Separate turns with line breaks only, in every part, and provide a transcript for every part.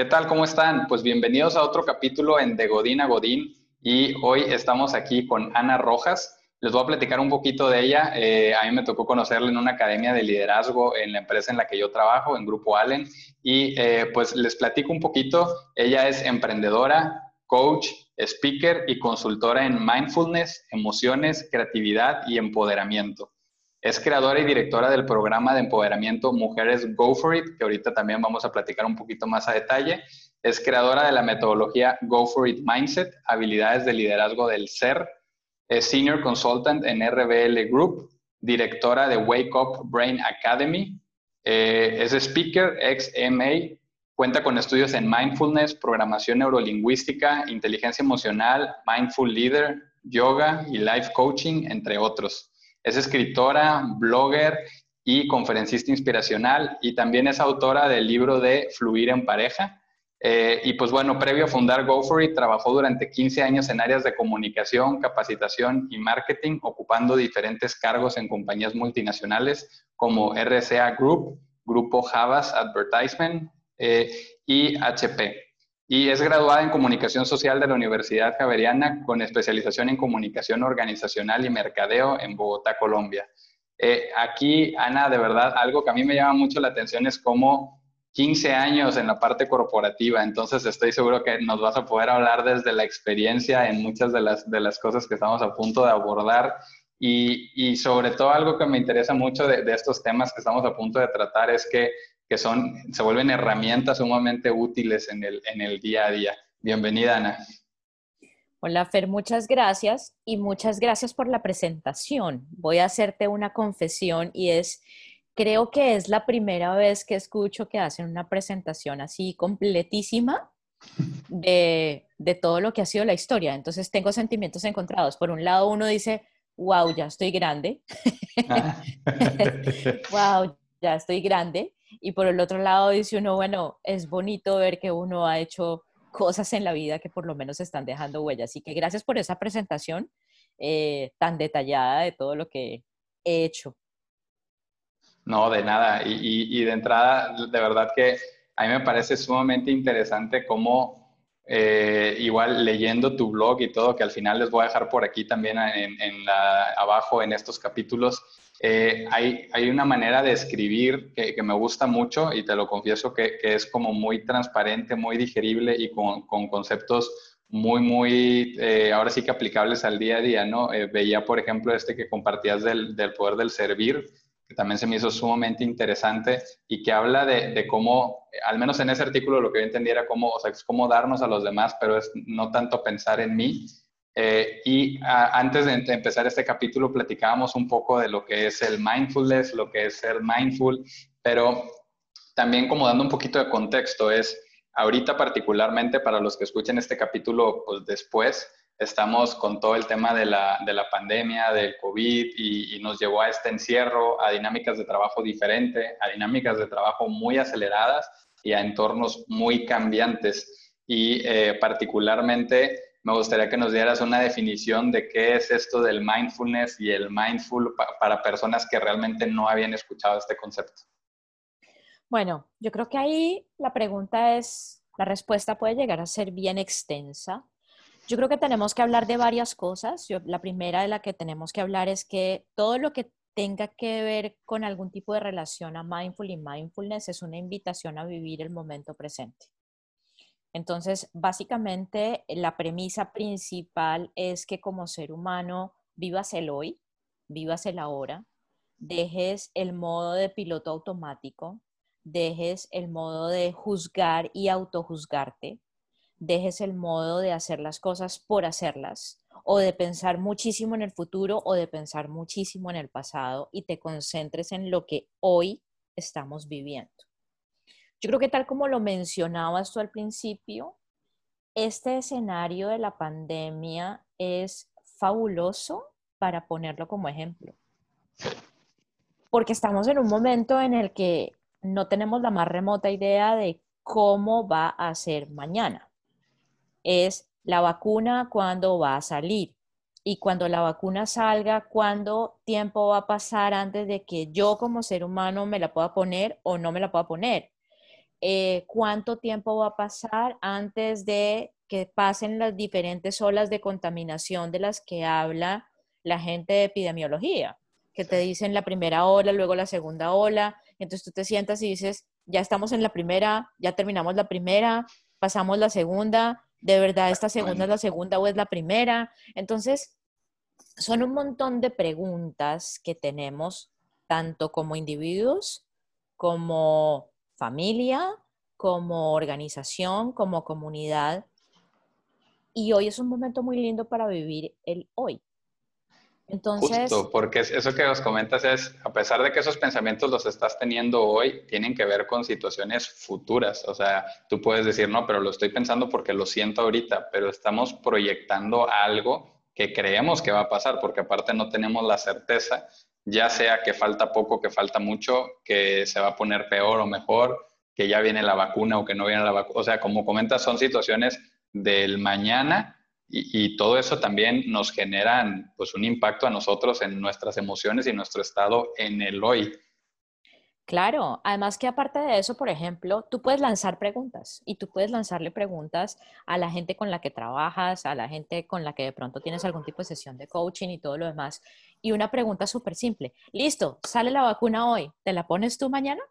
¿Qué tal? ¿Cómo están? Pues bienvenidos a otro capítulo en De Godín a Godín y hoy estamos aquí con Ana Rojas. Les voy a platicar un poquito de ella. Eh, a mí me tocó conocerla en una academia de liderazgo en la empresa en la que yo trabajo, en Grupo Allen, y eh, pues les platico un poquito. Ella es emprendedora, coach, speaker y consultora en mindfulness, emociones, creatividad y empoderamiento. Es creadora y directora del programa de empoderamiento Mujeres Go For It, que ahorita también vamos a platicar un poquito más a detalle. Es creadora de la metodología Go For It Mindset, habilidades de liderazgo del ser. Es Senior Consultant en RBL Group, directora de Wake Up Brain Academy. Eh, es speaker, ex MA, cuenta con estudios en mindfulness, programación neurolingüística, inteligencia emocional, mindful leader, yoga y life coaching, entre otros. Es escritora, blogger y conferencista inspiracional y también es autora del libro de Fluir en pareja. Eh, y pues bueno, previo a fundar GoForit, trabajó durante 15 años en áreas de comunicación, capacitación y marketing, ocupando diferentes cargos en compañías multinacionales como RCA Group, Grupo Javas Advertisement eh, y HP y es graduada en Comunicación Social de la Universidad Javeriana con especialización en Comunicación Organizacional y Mercadeo en Bogotá, Colombia. Eh, aquí, Ana, de verdad, algo que a mí me llama mucho la atención es cómo 15 años en la parte corporativa, entonces estoy seguro que nos vas a poder hablar desde la experiencia en muchas de las, de las cosas que estamos a punto de abordar y, y sobre todo algo que me interesa mucho de, de estos temas que estamos a punto de tratar es que que son, se vuelven herramientas sumamente útiles en el, en el día a día. Bienvenida, Ana.
Hola, Fer, muchas gracias y muchas gracias por la presentación. Voy a hacerte una confesión y es, creo que es la primera vez que escucho que hacen una presentación así completísima de, de todo lo que ha sido la historia. Entonces tengo sentimientos encontrados. Por un lado, uno dice, wow, ya estoy grande. wow, ya estoy grande. Y por el otro lado dice uno, bueno, es bonito ver que uno ha hecho cosas en la vida que por lo menos están dejando huellas. Así que gracias por esa presentación eh, tan detallada de todo lo que he hecho.
No, de nada. Y, de entrada, de verdad que a mí me parece sumamente interesante cómo, eh, igual leyendo tu blog y todo, que al final les voy a dejar por aquí también en, abajo en estos capítulos, eh, hay, una manera de escribir que, me gusta mucho y te lo confieso que, es como muy transparente, muy digerible y con, con conceptos muy, muy, eh, ahora sí que aplicables al día a día, ¿no? Eh, veía, por ejemplo, este que compartías del, poder del servir, que también se me hizo sumamente interesante y que habla de, cómo, al menos en ese artículo lo que yo entendía era cómo, o sea, es cómo darnos a los demás, pero es no tanto pensar en mí, eh, y antes de, empezar este capítulo platicábamos un poco de lo que es el mindfulness, lo que es ser mindful, pero también como dando un poquito de contexto es, ahorita particularmente para los que escuchen este capítulo pues después, estamos con todo el tema de la, de la pandemia, del COVID y, y, nos llevó a este encierro, a dinámicas de trabajo diferente, a dinámicas de trabajo muy aceleradas y a entornos muy cambiantes. Y eh, particularmente me gustaría que nos dieras una definición de qué es esto del mindfulness y el mindful para personas que realmente no habían escuchado este concepto.
Bueno, yo creo que ahí la pregunta es, la respuesta puede llegar a ser bien extensa. Yo creo que tenemos que hablar de varias cosas. la primera de la que tenemos que hablar es que todo lo que tenga que ver con algún tipo de relación a mindful y mindfulness es una invitación a vivir el momento presente. Entonces, básicamente, la premisa principal es que como ser humano vivas el hoy, vivas el ahora, dejes el modo de piloto automático, dejes el modo de juzgar y autojuzgarte, dejes el modo de hacer las cosas por hacerlas o de pensar muchísimo en el futuro o de pensar muchísimo en el pasado y te concentres en lo que hoy estamos viviendo. Yo creo que tal como lo mencionabas tú al principio, este escenario de la pandemia es fabuloso para ponerlo como ejemplo. Porque estamos en un momento en el que no tenemos la más remota idea de cómo va a ser mañana. Es la vacuna cuándo va a salir. Y cuando la vacuna salga, cuánto tiempo va a pasar antes de que yo como ser humano me la pueda poner o no me la pueda poner eh, cuánto tiempo va a pasar antes de que pasen las diferentes olas de contaminación de las que habla la gente de epidemiología, que te dicen la primera ola, luego la segunda ola, entonces tú te sientas y dices, ya estamos en la primera, ya terminamos la primera, pasamos la segunda, de verdad esta segunda es la segunda o es la primera. Entonces, son un montón de preguntas que tenemos tanto como individuos, como familia, como organización, como comunidad. Y hoy es un momento muy lindo para vivir el hoy.
Entonces, Justo, porque eso que os comentas es, a pesar de que esos pensamientos los estás teniendo hoy, tienen que ver con situaciones futuras. O sea, tú puedes decir, no, pero lo estoy pensando porque lo siento ahorita, pero estamos proyectando algo que creemos que va a pasar, porque aparte no tenemos la certeza, ya sea que falta poco, que falta mucho, que se va a poner peor o mejor, que ya viene la vacuna o que no viene la vacuna. O sea, como comentas, son situaciones del mañana y, todo eso también nos genera pues, un impacto a nosotros en nuestras emociones y nuestro estado en el hoy.
Claro, además que aparte de eso, por ejemplo, tú puedes lanzar preguntas y tú puedes lanzarle preguntas a la gente con la que trabajas, a la gente con la que de pronto tienes algún tipo de sesión de coaching y todo lo demás. Y una pregunta súper simple. Listo, sale la vacuna hoy, ¿te la pones tú mañana?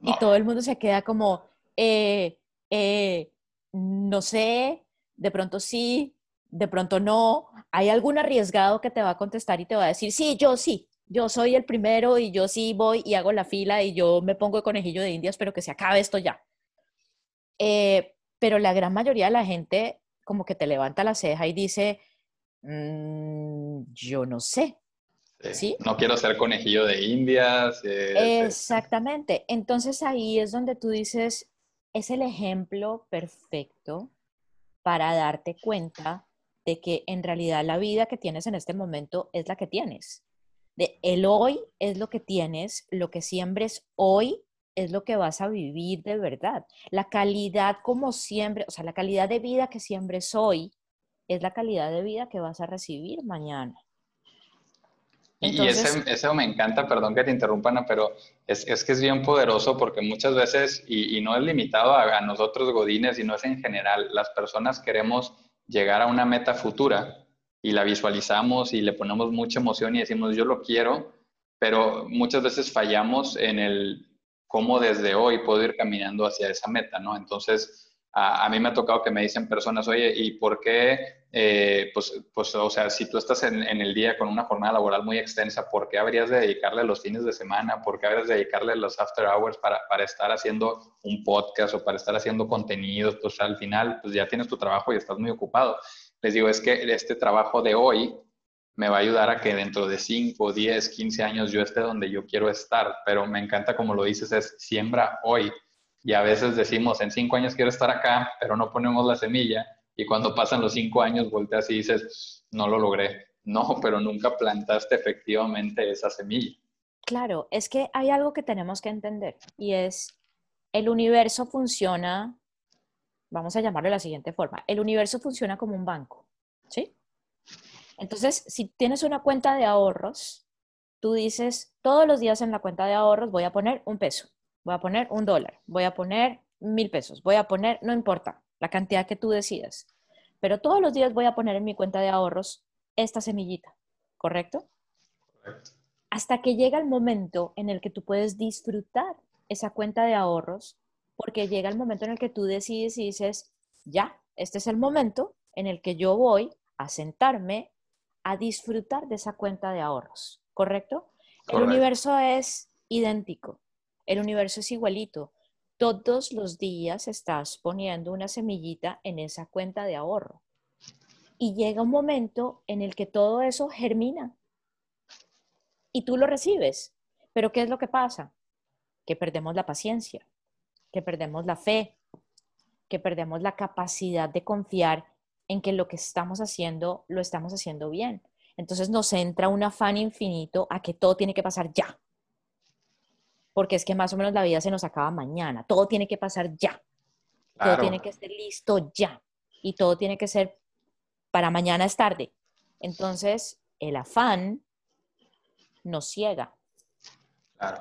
Y todo el mundo se queda como, eh, eh, no sé, de pronto sí, de pronto no. Hay algún arriesgado que te va a contestar y te va a decir, sí, yo sí, yo soy el primero y yo sí voy y hago la fila y yo me pongo el conejillo de indias, pero que se acabe esto ya. Eh, pero la gran mayoría de la gente como que te levanta la ceja y dice, mm, yo no sé.
¿Sí? No quiero ser conejillo de indias.
Eh, Exactamente. Entonces ahí es donde tú dices, es el ejemplo perfecto para darte cuenta de que en realidad la vida que tienes en este momento es la que tienes. De el hoy es lo que tienes, lo que siembres hoy es lo que vas a vivir de verdad. La calidad como siempre, o sea, la calidad de vida que siembres hoy es la calidad de vida que vas a recibir mañana.
y ese, eso me encanta, perdón que te interrumpan, pero es, es, que es bien poderoso porque muchas veces, y, no es limitado a, a, nosotros godines, sino es en general, las personas queremos llegar a una meta futura y la visualizamos y le ponemos mucha emoción y decimos yo lo quiero, pero muchas veces fallamos en el cómo desde hoy puedo ir caminando hacia esa meta, ¿no? Entonces, a, mí me ha tocado que me dicen personas, oye, ¿y por qué? Eh, pues, pues, o sea, si tú estás en, el día con una jornada laboral muy extensa, ¿por qué habrías de dedicarle los fines de semana? ¿Por qué habrías de dedicarle los after hours para, para estar haciendo un podcast o para estar haciendo contenidos? Pues al final, pues ya tienes tu trabajo y estás muy ocupado. Les digo, es que este trabajo de hoy me va a ayudar a que dentro de 5, 10, 15 años yo esté donde yo quiero estar, pero me encanta como lo dices, es siembra hoy y a veces decimos, en cinco años quiero estar acá, pero no ponemos la semilla. Y cuando pasan los cinco años, volteas y dices, no lo logré. No, pero nunca plantaste efectivamente esa semilla.
Claro, es que hay algo que tenemos que entender y es, el universo funciona, vamos a llamarlo de la siguiente forma, el universo funciona como un banco, ¿sí? Entonces, si tienes una cuenta de ahorros, tú dices, todos los días en la cuenta de ahorros voy a poner un peso voy a poner un dólar, voy a poner mil pesos, voy a poner, no importa, la cantidad que tú decidas. Pero todos los días voy a poner en mi cuenta de ahorros esta semillita, ¿correcto? Correcto. Hasta que llega el momento en el que tú puedes disfrutar esa cuenta de ahorros, porque llega el momento en el que tú decides y dices, ya, este es el momento en el que yo voy a sentarme a disfrutar de esa cuenta de ahorros, ¿correcto? El universo es idéntico. El universo es igualito. Todos los días estás poniendo una semillita en esa cuenta de ahorro. Y llega un momento en el que todo eso germina. Y tú lo recibes. Pero ¿qué es lo que pasa? Que perdemos la paciencia, que perdemos la fe, que perdemos la capacidad de confiar en que lo que estamos haciendo lo estamos haciendo bien. Entonces nos entra un afán infinito a que todo tiene que pasar ya porque es que más o menos la vida se nos acaba mañana, todo tiene que pasar ya, todo tiene que estar listo ya y todo tiene que ser para mañana es tarde. Entonces, el afán nos ciega.
Claro.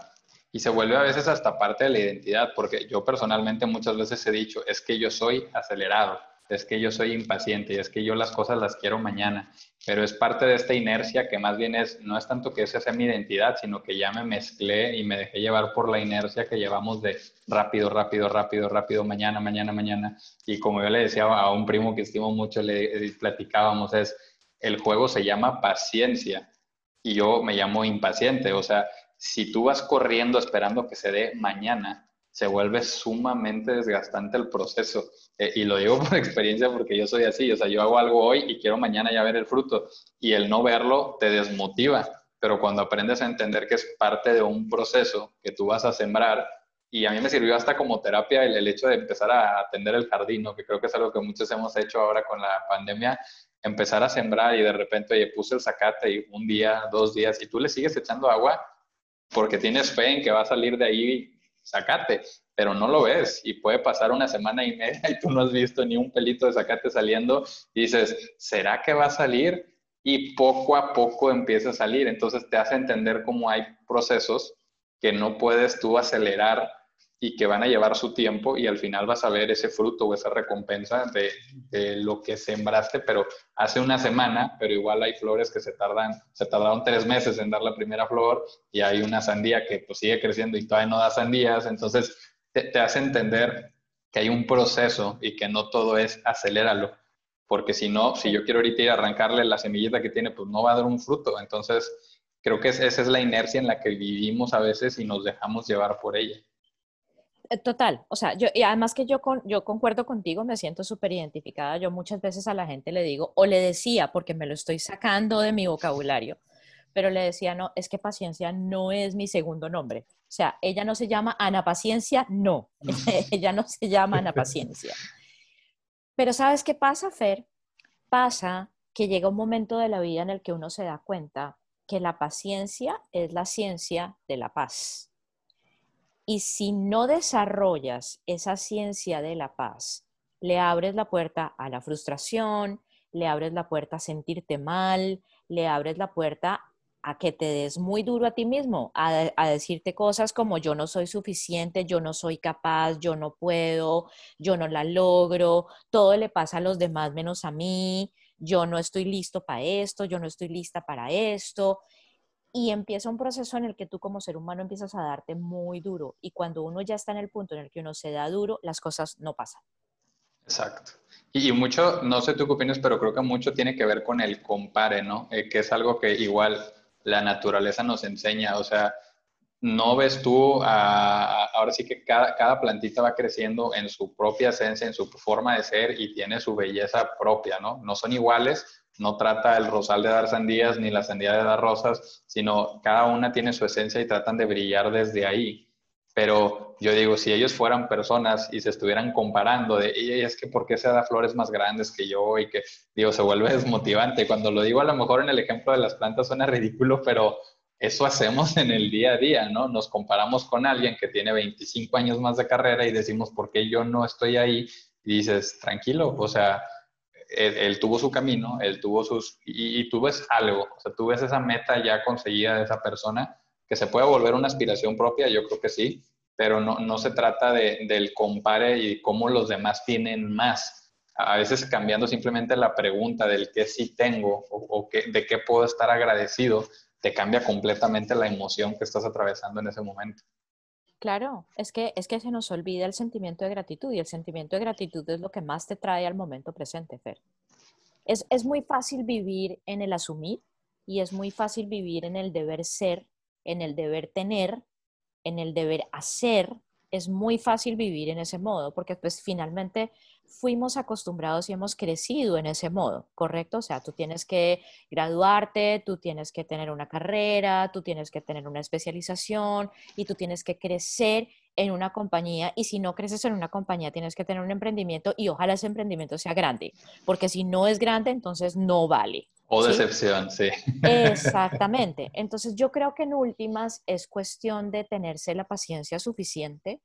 Y se vuelve a veces hasta parte de la identidad, porque yo personalmente muchas veces he dicho, es que yo soy acelerado, es que yo soy impaciente es que yo las cosas las quiero mañana, pero es parte de esta inercia que más bien es, no es tanto que esa sea mi identidad, sino que ya me mezclé y me dejé llevar por la inercia que llevamos de rápido, rápido, rápido, rápido, mañana, mañana, mañana. Y como yo le decía a un primo que estimo mucho, le platicábamos, es, el juego se llama paciencia y yo me llamo impaciente, o sea, si tú vas corriendo esperando que se dé mañana, se vuelve sumamente desgastante el proceso. Eh, y lo digo por experiencia porque yo soy así, o sea, yo hago algo hoy y quiero mañana ya ver el fruto. Y el no verlo te desmotiva, pero cuando aprendes a entender que es parte de un proceso que tú vas a sembrar, y a mí me sirvió hasta como terapia el, hecho de empezar a atender el jardín, que creo que es algo que muchos hemos hecho ahora con la pandemia, empezar a sembrar y de repente, oye, puse el zacate y un día, dos días, y tú le sigues echando agua, porque tienes fe en que va a salir de ahí, sacate, pero no lo ves. Y puede pasar una semana y media y tú no has visto ni un pelito de sacate saliendo. Dices, ¿será que va a salir? Y poco a poco empieza a salir, entonces te hace entender cómo hay procesos que no puedes tú acelerar y que van a llevar su tiempo y al final vas a ver ese fruto o esa recompensa de, lo que sembraste, pero hace una semana, pero igual hay flores que se tardan, se tardaron tres meses en dar la primera flor y hay una sandía que pues sigue creciendo y todavía no da sandías, entonces te, te hace entender que hay un proceso y que no todo es aceléralo, porque si no, si yo quiero ahorita ir a arrancarle la semillita que tiene, pues no va a dar un fruto, entonces creo que esa es la inercia en la que vivimos a veces y nos dejamos llevar por ella.
Eh, total, o sea, yo, y además que yo, con, yo concuerdo contigo, me siento súper identificada. Yo muchas veces a la gente le digo, o le decía, porque me lo estoy sacando de mi vocabulario, pero le decía, no, es que paciencia no es mi segundo nombre. O sea, ella no se llama Ana Paciencia, no, ella no se llama Ana Paciencia. Pero ¿sabes qué pasa, Fer? Pasa que llega un momento de la vida en el que uno se da cuenta que la paciencia es la ciencia de la paz. Y si no desarrollas esa ciencia de la paz, le abres la puerta a la frustración, le abres la puerta a sentirte mal, le abres la puerta a que te des muy duro a ti mismo, a, decirte cosas como yo no soy suficiente, yo no soy capaz, yo no puedo, yo no la logro, todo le pasa a los demás menos a mí, yo no estoy listo para esto, yo no estoy lista para esto y empieza un proceso en el que tú como ser humano empiezas a darte muy duro y cuando uno ya está en el punto en el que uno se da duro, las cosas no pasan.
Exacto. Y, mucho, no sé tú qué opinas, pero creo que mucho tiene que ver con el compare, ¿no? Eh, que es algo que igual la naturaleza nos enseña, o sea, no ves tú, ahora sí que cada, cada, plantita va creciendo en su propia esencia, en su forma de ser y tiene su belleza propia, ¿no? No son iguales, no trata el rosal de dar sandías ni la sandía de dar rosas, sino cada una tiene su esencia y tratan de brillar desde ahí. Pero yo digo, si ellos fueran personas y se estuvieran comparando de, ella es que ¿por qué se da flores más grandes que yo? Y que, digo, se vuelve desmotivante. Cuando lo digo a lo mejor en el ejemplo de las plantas suena ridículo, pero eso hacemos en el día a día, ¿no? Nos comparamos con alguien que tiene 25 años más de carrera y decimos, ¿por qué yo no estoy ahí? Y dices, tranquilo, o sea, él, tuvo su camino, él tuvo sus, y, tú ves algo, o sea, tú ves esa meta ya conseguida de esa persona, que se puede volver una aspiración propia, yo creo que sí, pero no, no se trata de, del compare y cómo los demás tienen más. A veces cambiando simplemente la pregunta del qué sí tengo o, o de qué puedo estar agradecido, te cambia completamente la emoción que estás atravesando en ese momento.
Claro, es que, es que se nos olvida el sentimiento de gratitud y el sentimiento de gratitud es lo que más te trae al momento presente, Fer. Es, es muy fácil vivir en el asumir y es muy fácil vivir en el deber ser, en el deber tener, en el deber hacer. Es muy fácil vivir en ese modo porque pues finalmente fuimos acostumbrados y hemos crecido en ese modo, ¿correcto? O sea, tú tienes que graduarte, tú tienes que tener una carrera, tú tienes que tener una especialización y tú tienes que crecer en una compañía y si no creces en una compañía tienes que tener un emprendimiento y ojalá ese emprendimiento sea grande, porque si no es grande entonces no vale.
O decepción, sí.
Exactamente. Entonces yo creo que en últimas es cuestión de tenerse la paciencia suficiente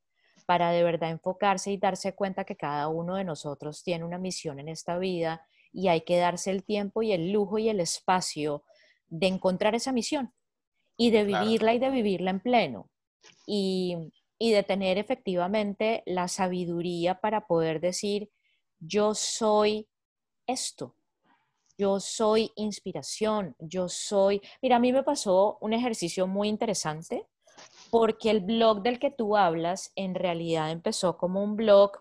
para de verdad enfocarse y darse cuenta que cada uno de nosotros tiene una misión en esta vida y hay que darse el tiempo y el lujo y el espacio de encontrar esa misión y de vivirla y de vivirla en pleno. y, y de tener efectivamente la sabiduría para poder decir, yo soy esto, yo soy inspiración, yo soy... Mira, a mí me pasó un ejercicio muy interesante porque el blog del que tú hablas en realidad empezó como un blog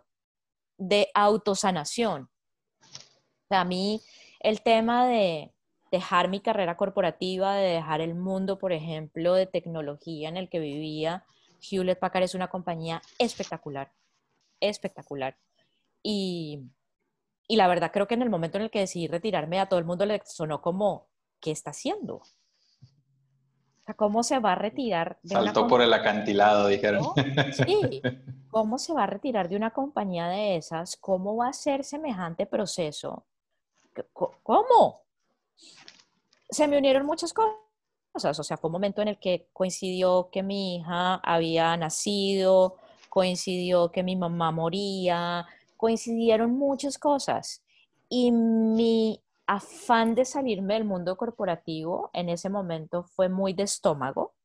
de autosanación. a mí el tema de dejar mi carrera corporativa, de dejar el mundo, por ejemplo, de tecnología en el que vivía, Hewlett Packard es una compañía espectacular, espectacular. Y, y la verdad creo que en el momento en el que decidí retirarme a todo el mundo le sonó como, ¿qué está haciendo? ¿Cómo se va a retirar?
De Saltó por el acantilado, dijeron.
Sí, ¿cómo se va a retirar de una compañía de esas? ¿Cómo va a ser semejante proceso? ¿Cómo? Se me unieron muchas cosas. O sea, fue un momento en el que coincidió que mi hija había nacido, coincidió que mi mamá moría, coincidieron muchas cosas. Y mi afán de salirme del mundo corporativo en ese momento fue muy de estómago.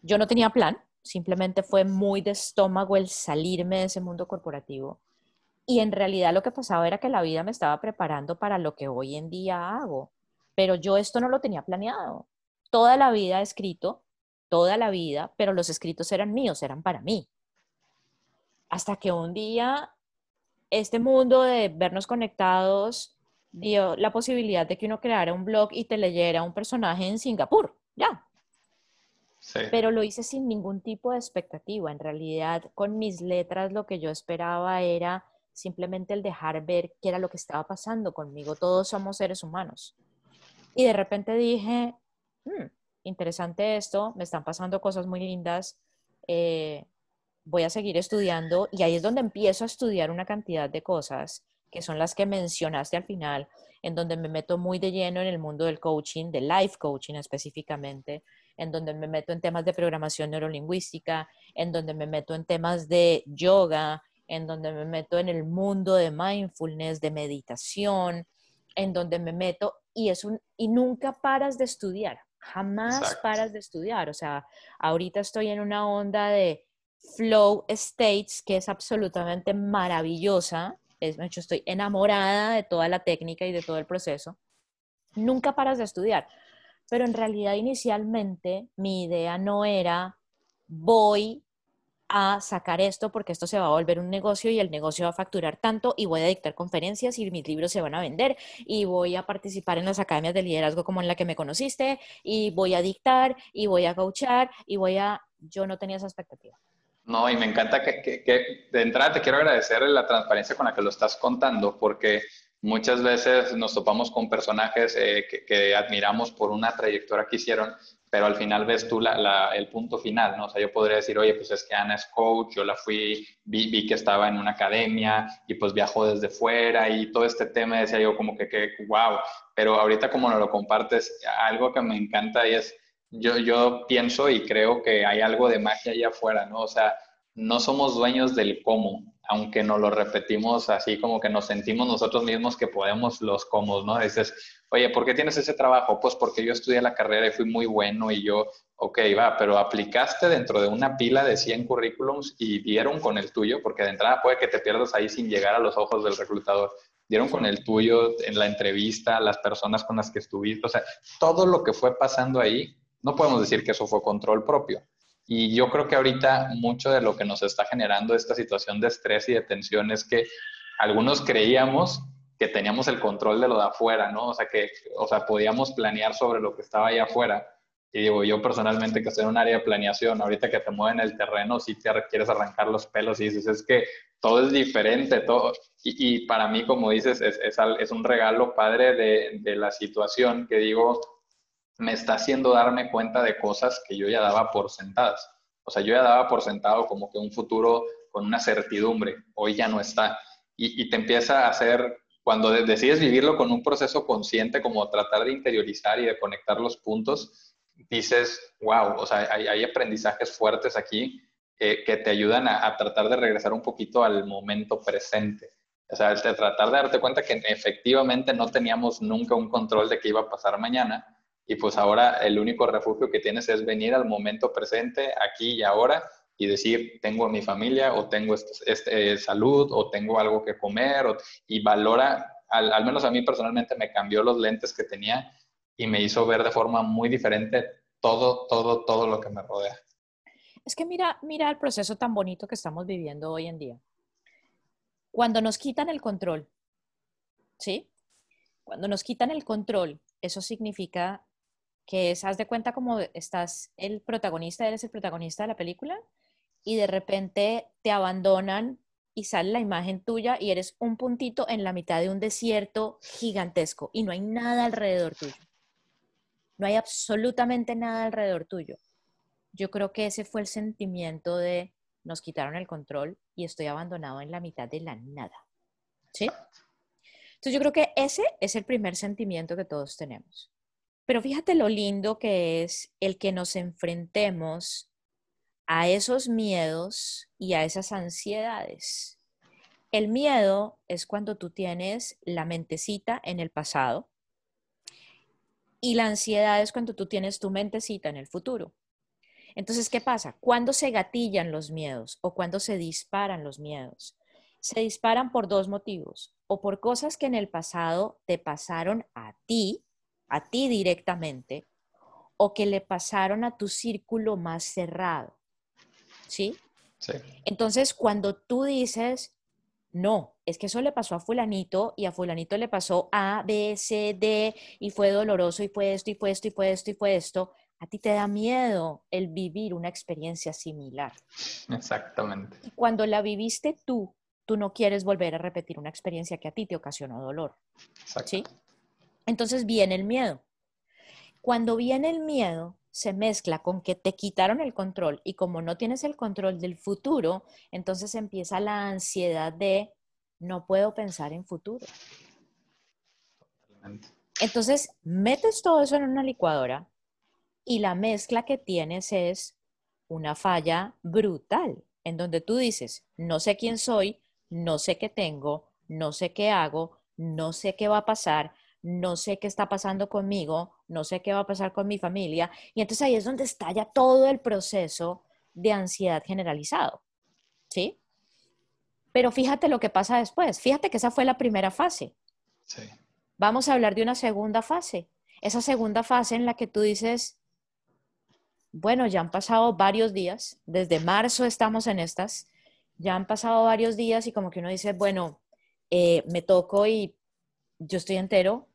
Yo no tenía plan, simplemente fue muy de estómago el salirme de ese mundo corporativo. Y en realidad lo que pasaba era que la vida me estaba preparando para lo que hoy en día hago. Pero yo esto no lo tenía planeado. Toda la vida he escrito, toda la vida, pero los escritos eran míos, eran para mí. Hasta que un día este mundo de vernos conectados dio la posibilidad de que uno creara un blog y te leyera un personaje en Singapur, ya. Pero lo hice sin ningún tipo de expectativa. En realidad, con mis letras lo que yo esperaba era simplemente el dejar ver qué era lo que estaba pasando conmigo. Todos somos seres humanos. Y de repente dije, hmm, interesante esto, me están pasando cosas muy lindas, eh, voy a seguir estudiando y ahí es donde empiezo a estudiar una cantidad de cosas que son las que mencionaste al final, en donde me meto muy de lleno en el mundo del coaching, de life coaching específicamente, en donde me meto en temas de programación neurolingüística, en donde me meto en temas de yoga, en donde me meto en el mundo de mindfulness, de meditación, en donde me meto y es un y nunca paras de estudiar, jamás paras de estudiar, o sea, ahorita estoy en una onda de flow states que es absolutamente maravillosa, es, hecho, estoy enamorada de toda la técnica y de todo el proceso. Nunca paras de estudiar, pero en realidad inicialmente mi idea no era voy a sacar esto porque esto se va a volver un negocio y el negocio va a facturar tanto y voy a dictar conferencias y mis libros se van a vender y voy a participar en las academias de liderazgo como en la que me conociste y voy a dictar y voy a coachar y voy a... Yo no tenía esa expectativa.
No, y me encanta que, de entrada te quiero agradecer la transparencia con la que lo estás contando, porque muchas veces nos topamos con personajes eh, que, admiramos por una trayectoria que hicieron, pero al final ves tú el punto final, ¿no? O sea, yo podría decir, oye, pues es que Ana es coach, yo la fui, vi, que estaba en una academia y pues viajó desde fuera y todo este tema decía yo como que, que wow, pero ahorita como nos lo compartes, algo que me encanta y es yo, yo pienso y creo que hay algo de magia allá afuera, ¿no? O sea, no somos dueños del cómo, aunque nos lo repetimos así como que nos sentimos nosotros mismos que podemos los cómo, ¿no? Dices, oye, ¿por qué tienes ese trabajo? Pues porque yo estudié la carrera y fui muy bueno y yo, ok, va, pero aplicaste dentro de una pila de 100 currículums y dieron con el tuyo, porque de entrada puede que te pierdas ahí sin llegar a los ojos del reclutador. Dieron con el tuyo en la entrevista, las personas con las que estuviste, o sea, todo lo que fue pasando ahí no podemos decir que eso fue control propio. Y yo creo que ahorita mucho de lo que nos está generando esta situación de estrés y de tensión es que algunos creíamos que teníamos el control de lo de afuera, ¿no? O sea, que, o sea, podíamos planear sobre lo que estaba allá afuera. Y digo, yo personalmente que estoy en un área de planeación, ahorita que te mueven el terreno, si te quieres arrancar los pelos y dices, es que todo es diferente, todo. Y, para mí, como dices, es, es, es un regalo padre de, de, la situación que digo, me está haciendo darme cuenta de cosas que yo ya daba por sentadas. O sea, yo ya daba por sentado como que un futuro con una certidumbre, hoy ya no está. Y, te empieza a hacer, cuando decides vivirlo con un proceso consciente, como tratar de interiorizar y de conectar los puntos, dices, wow, o sea, hay, aprendizajes fuertes aquí que te ayudan a, a, tratar de regresar un poquito al momento presente. O sea, de tratar de darte cuenta que efectivamente no teníamos nunca un control de qué iba a pasar mañana, y pues ahora el único refugio que tienes es venir al momento presente, aquí y ahora, y decir, tengo a mi familia o tengo este, este salud o tengo algo que comer y valora, al, al menos a mí personalmente me cambió los lentes que tenía y me hizo ver de forma muy diferente todo, todo, todo lo que me rodea.
Es que mira, mira el proceso tan bonito que estamos viviendo hoy en día. Cuando nos quitan el control, ¿sí? Cuando nos quitan el control, eso significa que es, haz de cuenta como estás el protagonista, eres el protagonista de la película y de repente te abandonan y sale la imagen tuya y eres un puntito en la mitad de un desierto gigantesco y no hay nada alrededor tuyo. No hay absolutamente nada alrededor tuyo. Yo creo que ese fue el sentimiento de nos quitaron el control y estoy abandonado en la mitad de la nada. ¿Sí? Entonces yo creo que ese es el primer sentimiento que todos tenemos. Pero fíjate lo lindo que es el que nos enfrentemos a esos miedos y a esas ansiedades. El miedo es cuando tú tienes la mentecita en el pasado y la ansiedad es cuando tú tienes tu mentecita en el futuro. Entonces, ¿qué pasa? ¿Cuándo se gatillan los miedos o cuando se disparan los miedos? Se disparan por dos motivos, o por cosas que en el pasado te pasaron a ti a ti directamente o que le pasaron a tu círculo más cerrado. ¿Sí?
Sí.
Entonces, cuando tú dices, no, es que eso le pasó a fulanito y a fulanito le pasó A, B, C, D y fue doloroso y fue esto y fue esto y fue esto y fue esto, a ti te da miedo el vivir una experiencia similar.
Exactamente.
Y cuando la viviste tú, tú no quieres volver a repetir una experiencia que a ti te ocasionó dolor. ¿Sí? Entonces viene el miedo. Cuando viene el miedo, se mezcla con que te quitaron el control y como no tienes el control del futuro, entonces empieza la ansiedad de no puedo pensar en futuro. Entonces, metes todo eso en una licuadora y la mezcla que tienes es una falla brutal, en donde tú dices, no sé quién soy, no sé qué tengo, no sé qué hago, no sé qué va a pasar, no sé qué está pasando conmigo, no sé qué va a pasar con mi familia. Y entonces ahí es donde estalla todo el proceso de ansiedad generalizado. ¿Sí? Pero fíjate lo que pasa después. Fíjate que esa fue la primera fase.
Sí.
Vamos a hablar de una segunda fase. Esa segunda fase en la que tú dices, bueno, ya han pasado varios días, desde marzo estamos en estas, ya han pasado varios días y como que uno dice, bueno, eh, me toco y yo estoy entero,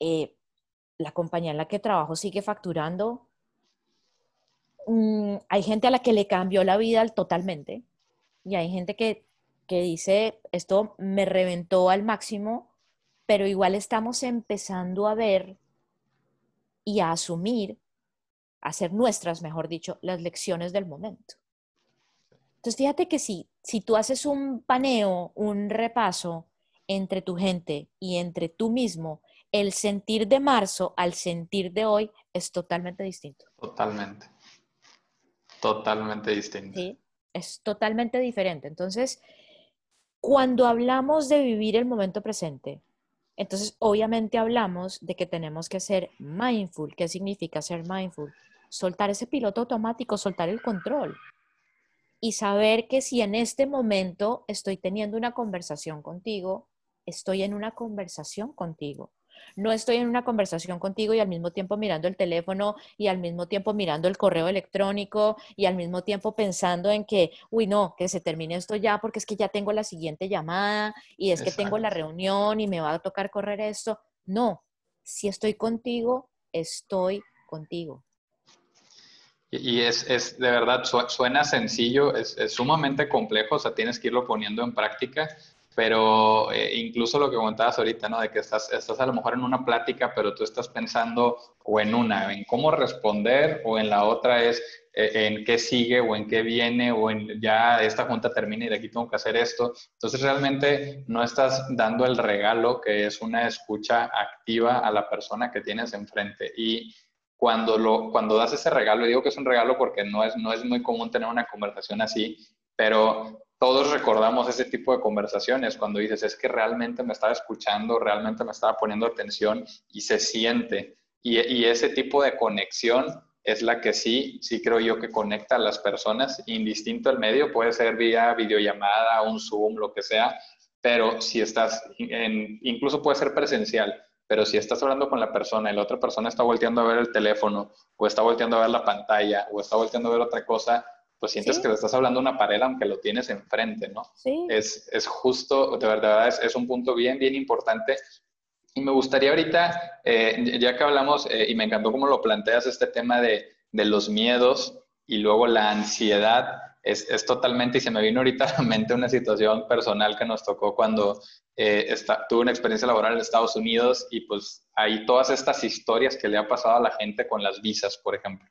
eh, la compañía en la que trabajo sigue facturando. Mm, hay gente a la que le cambió la vida totalmente y hay gente que, que dice, esto me reventó al máximo, pero igual estamos empezando a ver y a asumir, a hacer nuestras, mejor dicho, las lecciones del momento. Entonces, fíjate que si, si tú haces un paneo, un repaso entre tu gente y entre tú mismo el sentir de marzo al sentir de hoy es totalmente distinto.
Totalmente. Totalmente distinto.
Sí, es totalmente diferente. Entonces, cuando hablamos de vivir el momento presente, entonces obviamente hablamos de que tenemos que ser mindful. ¿Qué significa ser mindful? Soltar ese piloto automático, soltar el control y saber que si en este momento estoy teniendo una conversación contigo, estoy en una conversación contigo no estoy en una conversación contigo y al mismo tiempo mirando el teléfono y al mismo tiempo mirando el correo electrónico y al mismo tiempo pensando en que, uy, no, que se termine esto ya porque es que ya tengo la siguiente llamada y es que tengo la reunión y me va a tocar correr esto. No, si estoy contigo, estoy contigo.
Y es, es de verdad, suena sencillo, es, es, sumamente complejo, o sea, tienes que irlo poniendo en práctica, pero eh, incluso lo que comentabas ahorita, ¿no? De que estás, estás a lo mejor en una plática, pero tú estás pensando o en una, en cómo responder, o en la otra es eh, en qué sigue, o en qué viene, o en ya esta junta termina y de aquí tengo que hacer esto. Entonces realmente no estás dando el regalo que es una escucha activa a la persona que tienes enfrente. Y cuando, lo, cuando das ese regalo, digo que es un regalo porque no es, no es muy común tener una conversación así, pero todos recordamos ese tipo de conversaciones cuando dices, es que realmente me estaba escuchando, realmente me estaba poniendo atención y se siente. y, ese tipo de conexión es la que sí, sí creo yo que conecta a las personas, indistinto el medio, puede ser vía videollamada, un Zoom, lo que sea, pero si estás, incluso puede ser presencial, pero si estás hablando con la persona y la otra persona está volteando a ver el teléfono o está volteando a ver la pantalla o está volteando a ver otra cosa, pues sientes que le estás hablando a una pared aunque lo tienes enfrente, ¿no?
Sí.
Es, es justo, de verdad, es, es, un punto bien, bien importante. Y me gustaría ahorita, eh, ya que hablamos, eh, y me encantó cómo lo planteas, este tema de, de los miedos y luego la ansiedad, es, es, totalmente, y se me vino ahorita a la mente una situación personal que nos tocó cuando eh, está, tuve una experiencia laboral en Estados Unidos y pues hay todas estas historias que le ha pasado a la gente con las visas, por ejemplo.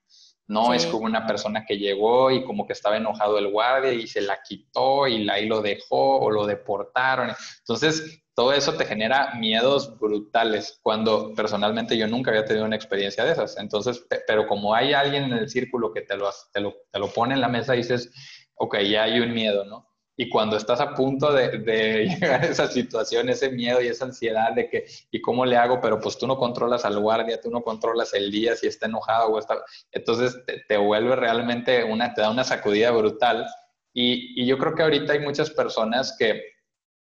No es como una persona que llegó y como que estaba enojado el guardia y se la quitó y ahí lo dejó o lo deportaron. Entonces, todo eso te genera miedos brutales cuando personalmente yo nunca había tenido una experiencia de esas. Entonces, pero como hay alguien en el círculo que te lo, te lo, te lo pone en la mesa, dices, ok, ya hay un miedo, ¿no? Y cuando estás a punto de, llegar a esa situación, ese miedo y esa ansiedad de que, ¿y cómo le hago? Pero pues tú no controlas al guardia, tú no controlas el día, si está enojado o está... Entonces te, vuelve realmente una, te da una sacudida brutal. Y, y, yo creo que ahorita hay muchas personas que,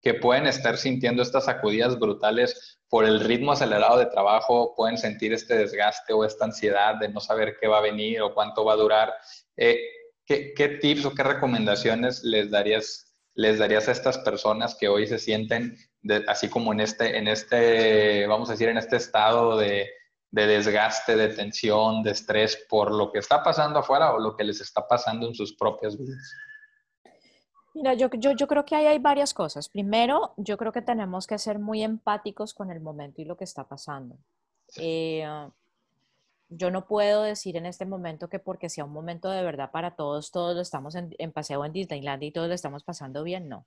que pueden estar sintiendo estas sacudidas brutales por el ritmo acelerado de trabajo, pueden sentir este desgaste o esta ansiedad de no saber qué va a venir o cuánto va a durar. Eh, ¿qué, tips o qué recomendaciones les darías, les darías a estas personas que hoy se sienten así como en este, en este, vamos a decir, en este estado de, desgaste, de tensión, de estrés por lo que está pasando afuera o lo que les está pasando en sus propias vidas?
Mira, yo, yo, yo, creo que ahí hay varias cosas. Primero, yo creo que tenemos que ser muy empáticos con el momento y lo que está pasando. Eh, yo no puedo decir en este momento que porque sea un momento de verdad para todos, todos lo estamos en, paseo en Disneyland y todos lo estamos pasando bien, no.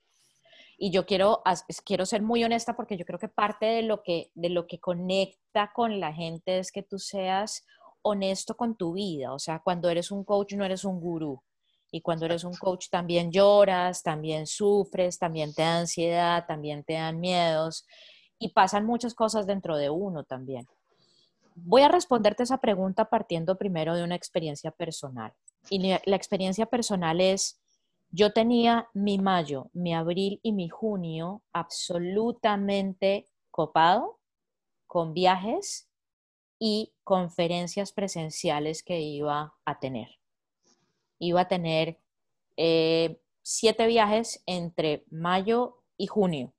Y yo quiero, quiero ser muy honesta porque yo creo que parte de lo que, de lo que conecta con la gente es que tú seas honesto con tu vida. O sea, cuando eres un coach no eres un gurú. Y cuando eres un coach también lloras, también sufres, también te da ansiedad, también te dan miedos y pasan muchas cosas dentro de uno también. Voy a responderte esa pregunta partiendo primero de una experiencia personal. Y la experiencia personal es, yo tenía mi mayo, mi abril y mi junio absolutamente copado con viajes y conferencias presenciales que iba a tener. Iba a tener eh, siete viajes entre mayo y junio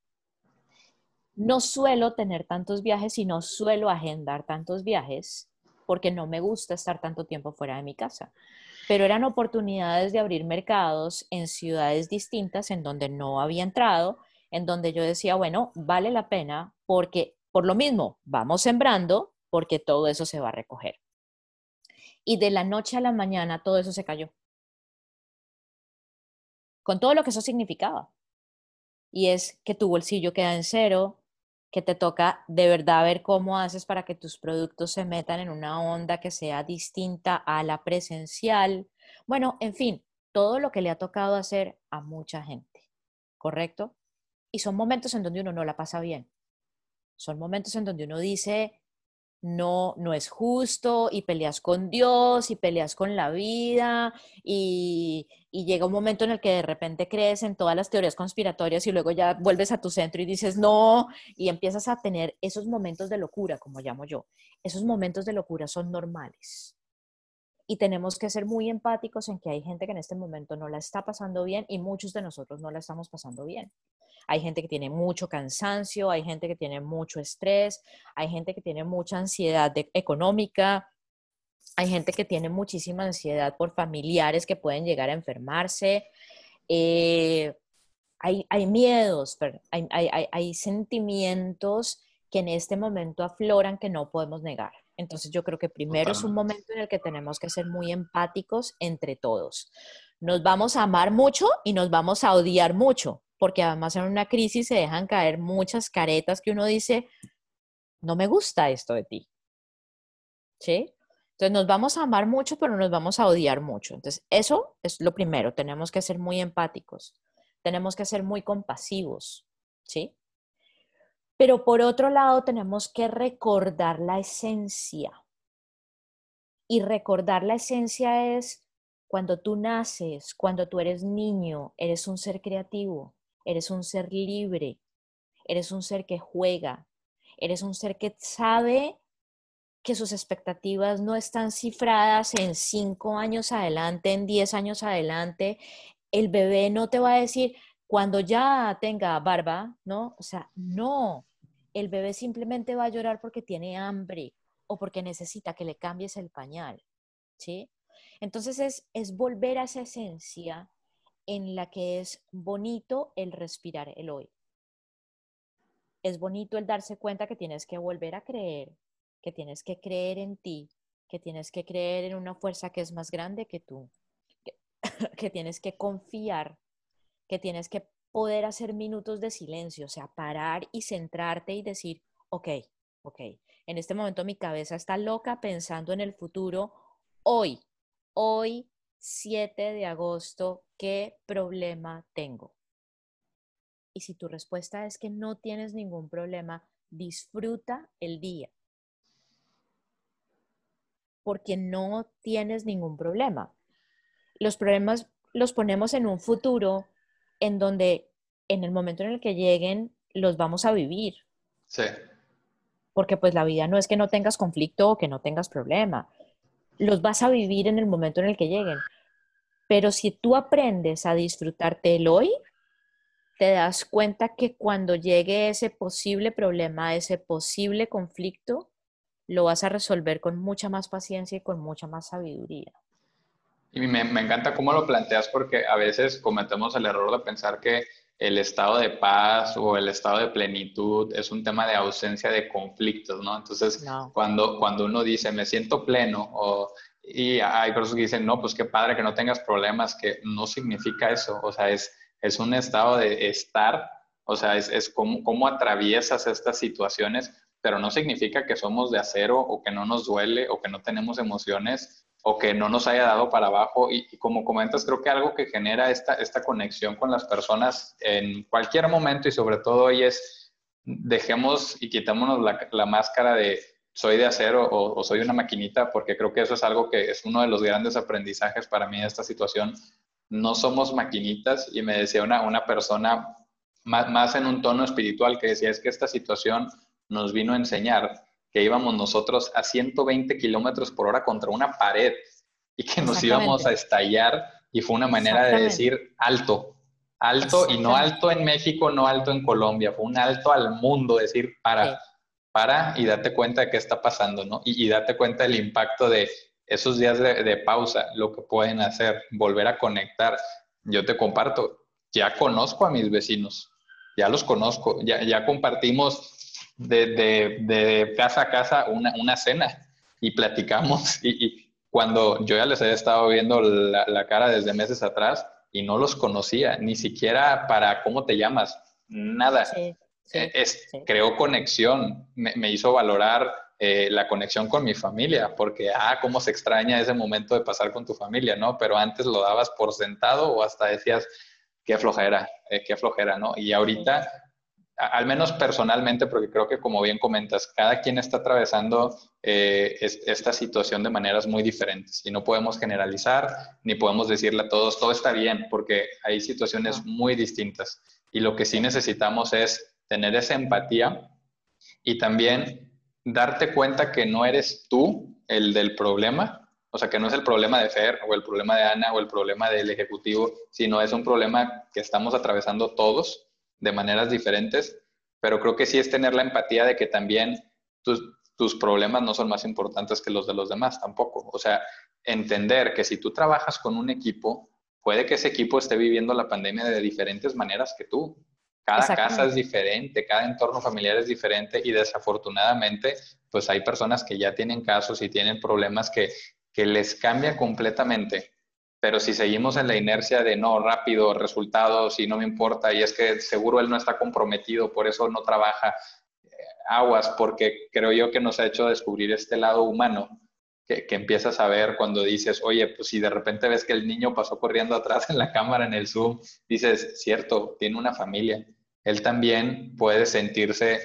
no suelo tener tantos viajes y no suelo agendar tantos viajes porque no me gusta estar tanto tiempo fuera de mi casa. Pero eran oportunidades de abrir mercados en ciudades distintas en donde no había entrado, en donde yo decía, bueno, vale la pena porque por lo mismo vamos sembrando porque todo eso se va a recoger. Y de la noche a la mañana todo eso se cayó. Con todo lo que eso significaba. Y es que tu bolsillo queda en cero, que te toca de verdad ver cómo haces para que tus productos se metan en una onda que sea distinta a la presencial. Bueno, en fin, todo lo que le ha tocado hacer a mucha gente, ¿correcto? Y son momentos en donde uno no la pasa bien. Son momentos en donde uno dice, no, no es justo y peleas con Dios y peleas con la vida y, llega un momento en el que de repente crees en todas las teorías conspiratorias y luego ya vuelves a tu centro y dices no y empiezas a tener esos momentos de locura, como llamo yo. Esos momentos de locura son normales. Y tenemos que ser muy empáticos en que hay gente que en este momento no la está pasando bien y muchos de nosotros no la estamos pasando bien hay gente que tiene mucho cansancio, hay gente que tiene mucho estrés, hay gente que tiene mucha ansiedad económica, hay gente que tiene muchísima ansiedad por familiares que pueden llegar a enfermarse. Eh, hay, hay, miedos, hay, hay, hay, sentimientos que en este momento afloran que no podemos negar. Entonces yo creo que primero es un momento en el que tenemos que ser muy empáticos entre todos. Nos vamos a amar mucho y nos vamos a odiar mucho, porque además en una crisis se dejan caer muchas caretas que uno dice, no me gusta esto de ti. ¿Sí? Entonces nos vamos a amar mucho, pero nos vamos a odiar mucho. Entonces eso es lo primero, tenemos que ser muy empáticos, tenemos que ser muy compasivos, ¿sí? Pero por otro lado, tenemos que recordar la esencia. Y recordar la esencia es cuando tú naces, cuando tú eres niño, eres un ser creativo, eres un ser libre, eres un ser que juega, eres un ser que sabe que sus expectativas no están cifradas en cinco años adelante, en diez años adelante. El bebé no te va a decir cuando ya tenga barba, ¿no? O sea, no. El bebé simplemente va a llorar porque tiene hambre o porque necesita que le cambies el pañal, ¿sí? Entonces es, es volver a esa esencia en la que es bonito el respirar el hoy. Es bonito el darse cuenta que tienes que volver a creer, que tienes que creer en ti, que tienes que creer en una fuerza que es más grande que tú, que, tienes que confiar, que tienes que poder hacer minutos de silencio, o sea, parar y centrarte y decir, ok, ok, en este momento mi cabeza está loca pensando en el futuro, hoy, hoy, 7 de agosto, ¿qué problema tengo? Y si tu respuesta es que no tienes ningún problema, disfruta el día porque no tienes ningún problema. Los problemas los ponemos en un futuro en donde en el momento en el que lleguen los vamos a vivir.
Sí.
Porque pues la vida no es que no tengas conflicto o que no tengas problema. Los vas a vivir en el momento en el que lleguen. Pero si tú aprendes a disfrutarte el hoy, te das cuenta que cuando llegue ese posible problema, ese posible conflicto, lo vas a resolver con mucha más paciencia y con mucha más sabiduría.
Y me, me, encanta cómo lo planteas porque a veces cometemos el error de pensar que el estado de paz o el estado de plenitud es un tema de ausencia de conflictos, ¿no? Entonces, cuando, cuando uno dice, me siento pleno, o, y hay personas que dicen, no, pues qué padre que no tengas problemas, que no significa eso, o sea, es, es un estado de estar, o sea, es, es cómo, cómo atraviesas estas situaciones pero no significa que somos de acero o que no nos duele o que no tenemos emociones o que no nos haya dado para abajo. Y, como comentas, creo que algo que genera esta, esta conexión con las personas en cualquier momento y sobre todo hoy es dejemos y quitémonos la, la máscara de soy de acero o, soy una maquinita, porque creo que eso es algo que es uno de los grandes aprendizajes para mí de esta situación. No somos maquinitas y me decía una, una persona más, más en un tono espiritual que decía es que esta situación nos vino a enseñar que íbamos nosotros a 120 kilómetros por hora contra una pared y que nos íbamos a estallar y fue una manera de decir alto, alto y no alto en México, no alto en Colombia, fue un alto al mundo, decir para, para y date cuenta de qué está pasando, ¿no? Y, date cuenta del impacto de esos días de, de pausa, lo que pueden hacer, volver a conectar. Yo te comparto, ya conozco a mis vecinos, ya los conozco, ya, ya compartimos de, de, casa a casa una, una cena y platicamos. Y, cuando yo ya les he estado viendo la, cara desde meses atrás y no los conocía, ni siquiera para cómo te llamas, nada. E, es, Creó conexión, me, hizo valorar eh, la conexión con mi familia, porque, ah, cómo se extraña ese momento de pasar con tu familia, ¿no? Pero antes lo dabas por sentado o hasta decías, qué flojera, eh, qué flojera, ¿no? Y ahorita al menos personalmente, porque creo que como bien comentas, cada quien está atravesando eh, esta situación de maneras muy diferentes y no podemos generalizar ni podemos decirle a todos, todo está bien, porque hay situaciones muy distintas. Y lo que sí necesitamos es tener esa empatía y también darte cuenta que no eres tú el del problema, o sea, que no es el problema de Fer o el problema de Ana o el problema del ejecutivo, sino es un problema que estamos atravesando todos de maneras diferentes, pero creo que sí es tener la empatía de que también tus, tus problemas no son más importantes que los de los demás tampoco. O sea, entender que si tú trabajas con un equipo, puede que ese equipo esté viviendo la pandemia de diferentes maneras que tú. Cada casa es diferente, cada entorno familiar es diferente y desafortunadamente, pues hay personas que ya tienen casos y tienen problemas que, que les cambia completamente pero si seguimos en la inercia de no, rápido, resultados y no me importa, y es que seguro él no está comprometido, por eso no trabaja, eh, aguas, porque creo yo que nos ha hecho descubrir este lado humano que, que, empiezas a ver cuando dices, oye, pues si de repente ves que el niño pasó corriendo atrás en la cámara, en el Zoom, dices, cierto, tiene una familia. Él también puede sentirse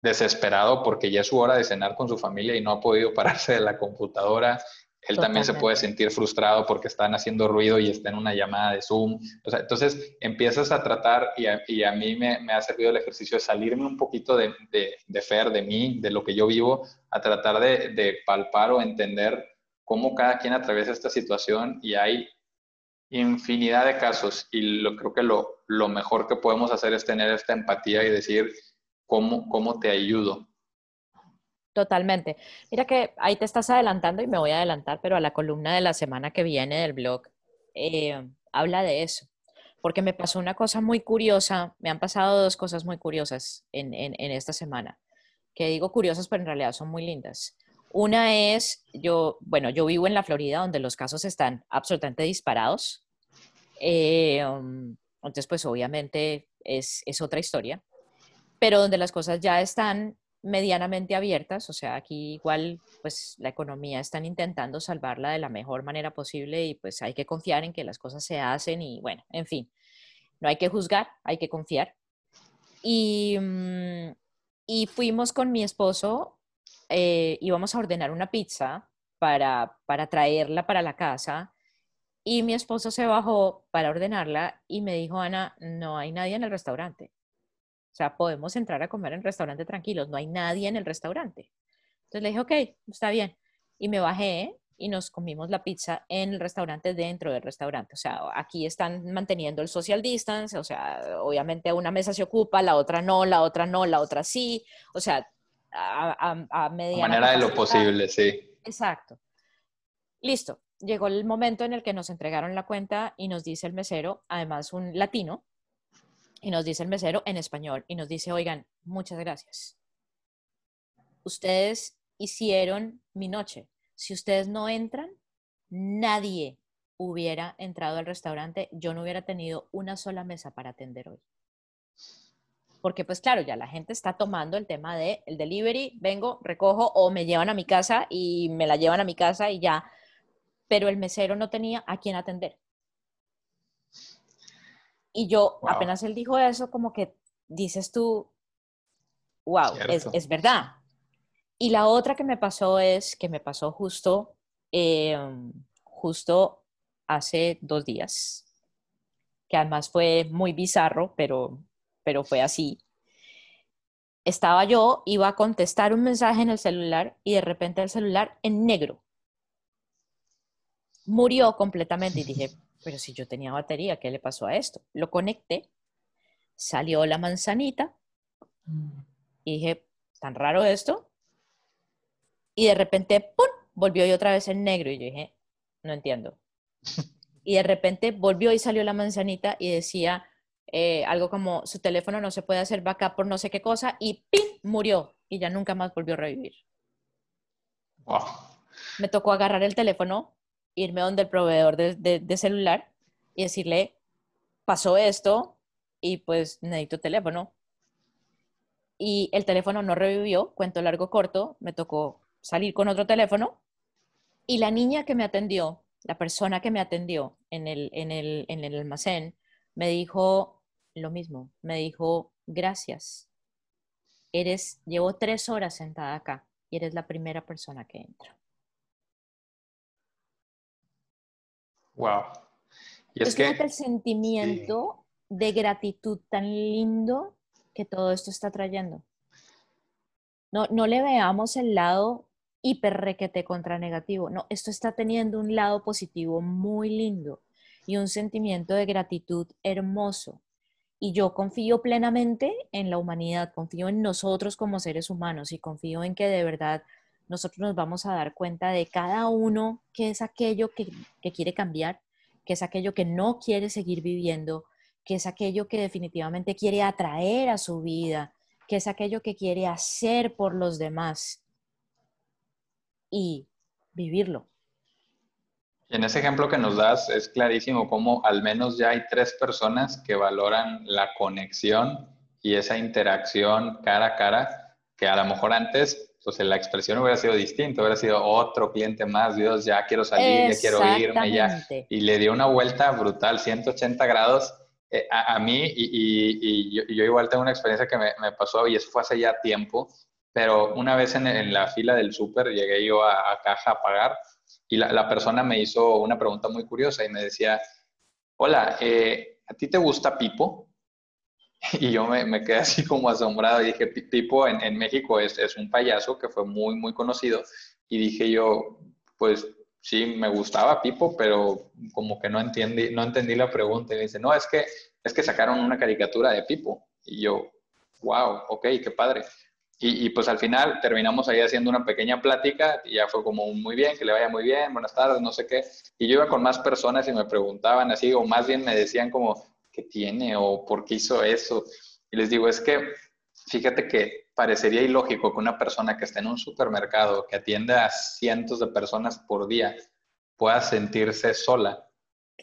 desesperado porque ya es su hora de cenar con su familia y no ha podido pararse de la computadora. Él también se puede sentir frustrado porque están haciendo ruido y está en una llamada de Zoom. O sea, entonces empiezas a tratar y a, y a mí me, me, ha servido el ejercicio de salirme un poquito de, de, de Fer, de mí, de lo que yo vivo, a tratar de, de palpar o entender cómo cada quien atraviesa esta situación y hay infinidad de casos y lo, creo que lo, lo mejor que podemos hacer es tener esta empatía y decir, ¿cómo, cómo te ayudo?
Totalmente. Mira que ahí te estás adelantando y me voy a adelantar, pero a la columna de la semana que viene del blog eh, habla de eso. Porque me pasó una cosa muy curiosa, me han pasado dos cosas muy curiosas en, en, esta semana, que digo curiosas, pero en realidad son muy lindas. Una es, yo, bueno, yo vivo en la Florida, donde los casos están absolutamente disparados. Eh, um, entonces, pues obviamente es, es otra historia, pero donde las cosas ya están medianamente abiertas, o sea, aquí igual pues la economía están intentando salvarla de la mejor manera posible y pues hay que confiar en que las cosas se hacen y bueno, en fin, no hay que juzgar, hay que confiar. Y, mm, y fuimos con mi esposo, eh, íbamos a ordenar una pizza para, para traerla para la casa y mi esposo se bajó para ordenarla y me dijo, Ana, no hay nadie en el restaurante. O sea, podemos entrar a comer en el restaurante tranquilos, no hay nadie en el restaurante. Entonces le dije, ok, está bien. Y me bajé y nos comimos la pizza en el restaurante dentro del restaurante. O sea, aquí están manteniendo el social distance, o sea, obviamente una mesa se ocupa, la otra no, la otra no, la otra sí. O sea, a, a, a
manera de lo posible, sí.
Exacto. Listo. Llegó el momento en el que nos entregaron la cuenta y nos dice el mesero, además un latino, y nos dice el mesero en español y nos dice, oigan, muchas gracias. Ustedes hicieron mi noche. Si ustedes no entran, nadie hubiera entrado al restaurante. Yo no hubiera tenido una sola mesa para atender hoy. Porque pues claro, ya la gente está tomando el tema de el delivery, vengo, recojo o me llevan a mi casa y me la llevan a mi casa y ya. Pero el mesero no tenía a quién atender. Y yo, apenas él dijo eso, como que dices tú, wow, es, es, verdad. Y la otra que me pasó es que me pasó justo, eh, justo hace dos días, que además fue muy bizarro, pero, pero fue así. Estaba yo, iba a contestar un mensaje en el celular y de repente el celular en negro murió completamente y dije, pero si yo tenía batería, ¿qué le pasó a esto? Lo conecté, salió la manzanita y dije, tan raro esto. Y de repente, ¡pum! Volvió y otra vez en negro y yo dije, no entiendo. Y de repente volvió y salió la manzanita y decía eh, algo como, su teléfono no se puede hacer backup por no sé qué cosa y ¡pim! Murió y ya nunca más volvió a revivir. Me tocó agarrar el teléfono, irme donde el proveedor de, celular y decirle, pasó esto y pues necesito teléfono. Y el teléfono no revivió, cuento largo corto, me tocó salir con otro teléfono y la niña que me atendió, la persona que me atendió en el, en el, en el almacén, me dijo lo mismo, me dijo, gracias, eres, llevo tres horas sentada acá y eres la primera persona que entra.
Wow.
Y es, es que el sentimiento sí. de gratitud tan lindo que todo esto está trayendo. No, no le veamos el lado hiperrequete contra negativo. No, esto está teniendo un lado positivo muy lindo y un sentimiento de gratitud hermoso. Y yo confío plenamente en la humanidad, confío en nosotros como seres humanos y confío en que de verdad nosotros nos vamos a dar cuenta de cada uno que es aquello que, que quiere cambiar, que es aquello que no quiere seguir viviendo, que es aquello que definitivamente quiere atraer a su vida, que es aquello que quiere hacer por los demás y vivirlo.
Y en ese ejemplo que nos das es clarísimo cómo al menos ya hay tres personas que valoran la conexión y esa interacción cara a cara, que a lo mejor antes pues la expresión hubiera sido distinta, hubiera sido otro cliente más, Dios, ya quiero salir, ya quiero irme, ya. Y le dio una vuelta brutal, 180 grados, eh, a, mí, y, yo, igual tengo una experiencia que me, pasó, y eso fue hace ya tiempo, pero una vez en, la fila del súper llegué yo a, caja a pagar y la, persona me hizo una pregunta muy curiosa y me decía, hola, eh, ¿a ti te gusta Pipo? Y yo me, quedé así como asombrado y dije, Pipo en, en México es, es, un payaso que fue muy, muy conocido. Y dije yo, pues sí, me gustaba Pipo, pero como que no entendí, no entendí la pregunta. Y me dice, no, es que, es que sacaron una caricatura de Pipo. Y yo, wow, ok, qué padre. Y, y, pues al final terminamos ahí haciendo una pequeña plática y ya fue como muy bien, que le vaya muy bien, buenas tardes, no sé qué. Y yo iba con más personas y me preguntaban así, o más bien me decían como, ¿qué tiene? o ¿por qué hizo eso? Y les digo, es que fíjate que parecería ilógico que una persona que está en un supermercado, que atiende a cientos de personas por día, pueda sentirse sola,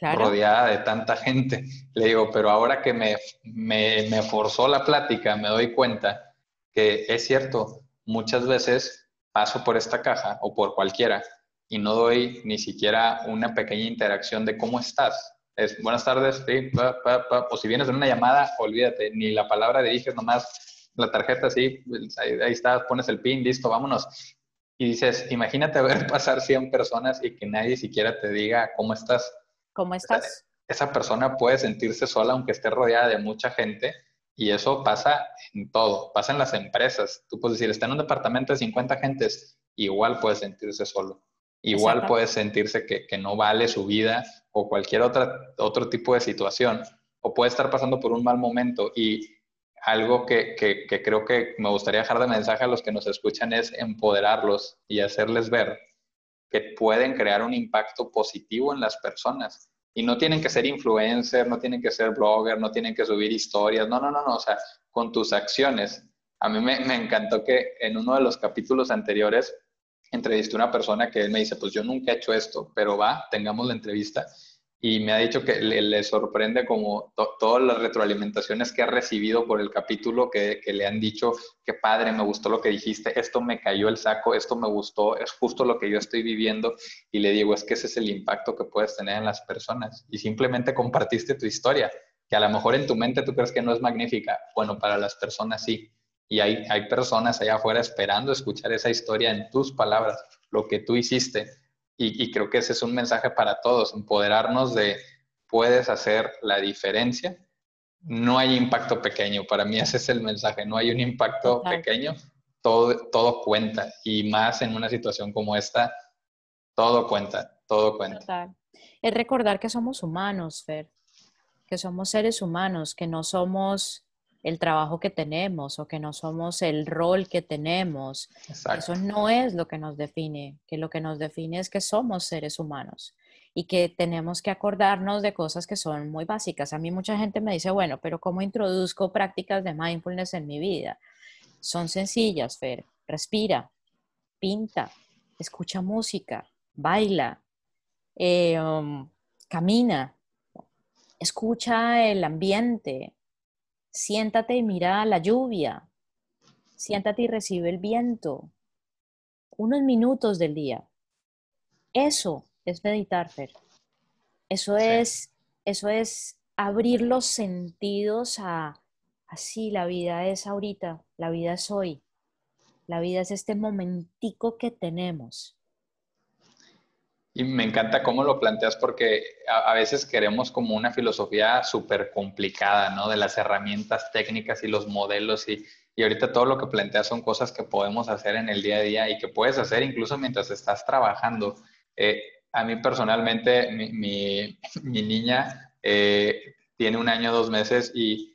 rodeada de tanta gente. Le digo, pero ahora que me, me, me forzó la plática, me doy cuenta que es cierto, muchas veces paso por esta caja o por cualquiera y no doy ni siquiera una pequeña interacción de cómo estás es buenas tardes, sí, o si vienes en una llamada, olvídate, ni la palabra diriges nomás la tarjeta, sí, pues, ahí, ahí está, pones el pin, listo, vámonos. Y dices, imagínate ver pasar 100 personas y que nadie siquiera te diga cómo estás.
¿Cómo estás?
Esa persona puede sentirse sola aunque esté rodeada de mucha gente y eso pasa en todo, pasa en las empresas. Tú puedes decir, está en un departamento de 50 gentes, igual puede sentirse solo. Igual puede sentirse que, que, no vale su vida o cualquier otra, otro tipo de situación. O puede estar pasando por un mal momento. Y algo que, que, que creo que me gustaría dejar de mensaje a los que nos escuchan es empoderarlos y hacerles ver que pueden crear un impacto positivo en las personas. Y no tienen que ser influencer, no tienen que ser blogger, no tienen que subir historias. No, no, no, no. O sea, con tus acciones. A mí me, me encantó que en uno de los capítulos anteriores entrevisté a una persona que él me dice, pues yo nunca he hecho esto, pero va, tengamos la entrevista. Y me ha dicho que le, sorprende como todas las retroalimentaciones que ha recibido por el capítulo, que, que, le han dicho, qué padre, me gustó lo que dijiste, esto me cayó el saco, esto me gustó, es justo lo que yo estoy viviendo. Y le digo, es que ese es el impacto que puedes tener en las personas. Y simplemente compartiste tu historia, que a lo mejor en tu mente tú crees que no es magnífica. Bueno, para las personas sí y hay, hay personas allá afuera esperando escuchar esa historia en tus palabras, lo que tú hiciste. Y, creo que ese es un mensaje para todos, empoderarnos de puedes hacer la diferencia. No hay impacto pequeño, para mí ese es el mensaje, no hay un impacto pequeño, todo, todo cuenta y más en una situación como esta, todo cuenta, todo cuenta.
Es recordar que somos humanos, Fer, que somos seres humanos, que no somos el trabajo que tenemos o que no somos el rol que tenemos. Eso no es lo que nos define, que lo que nos define es que somos seres humanos y que tenemos que acordarnos de cosas que son muy básicas. A mí mucha gente me dice, bueno, pero ¿cómo introduzco prácticas de mindfulness en mi vida? Son sencillas, Fer. Respira, pinta, escucha música, baila, eh, um, camina, escucha el ambiente, Siéntate y mira la lluvia. Siéntate y recibe el viento. Unos minutos del día. Eso es meditar, Fer. Eso es, eso es abrir los sentidos a así la vida es ahorita, la vida es hoy. La vida es este momentico que tenemos.
Y me encanta cómo lo planteas porque a, veces queremos como una filosofía súper complicada, ¿no? De las herramientas técnicas y los modelos y, y, ahorita todo lo que planteas son cosas que podemos hacer en el día a día y que puedes hacer incluso mientras estás trabajando. Eh, a mí personalmente, mi, mi, niña eh, tiene un año, dos meses y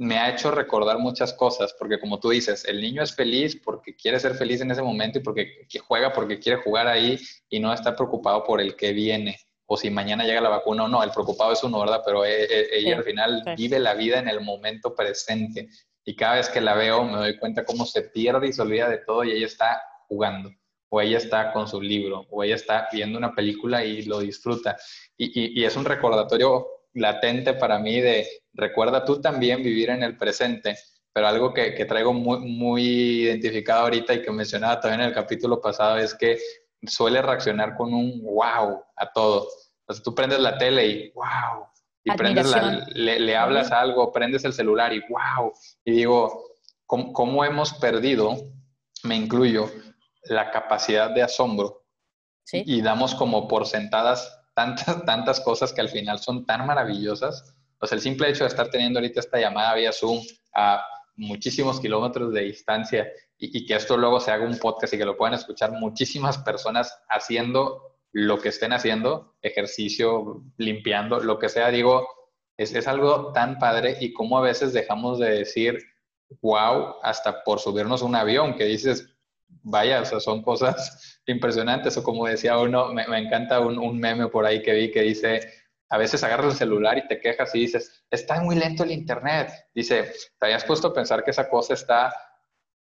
me ha hecho recordar muchas cosas, porque como tú dices, el niño es feliz porque quiere ser feliz en ese momento y porque juega porque quiere jugar ahí y no está preocupado por el que viene o si mañana llega la vacuna o no, el preocupado es uno, ¿verdad? Pero e, e, ella al final vive la vida en el momento presente y cada vez que la veo me doy cuenta cómo se pierde y se olvida de todo y ella está jugando o ella está con su libro o ella está viendo una película y lo disfruta. y, y es un recordatorio latente para mí de recuerda tú también vivir en el presente, pero algo que, traigo muy, muy identificado ahorita y que mencionaba también en el capítulo pasado es que suele reaccionar con un wow a todo. Entonces tú prendes la tele y wow, y prendes le, hablas algo, prendes el celular y wow, y digo, ¿cómo, hemos perdido, me incluyo, la capacidad de asombro? Y damos como por sentadas tantas, tantas cosas que al final son tan maravillosas. O sea, el simple hecho de estar teniendo ahorita esta llamada vía Zoom a muchísimos kilómetros de distancia y, que esto luego se haga un podcast y que lo puedan escuchar muchísimas personas haciendo lo que estén haciendo, ejercicio, limpiando, lo que sea, digo, es, es algo tan padre y como a veces dejamos de decir, wow, hasta por subirnos un avión, que dices, vaya, o sea, son cosas impresionantes, o como decía uno, me, me encanta un, un, meme por ahí que vi que dice, a veces agarras el celular y te quejas y dices, está muy lento el internet. Dice, ¿te habías puesto a pensar que esa cosa está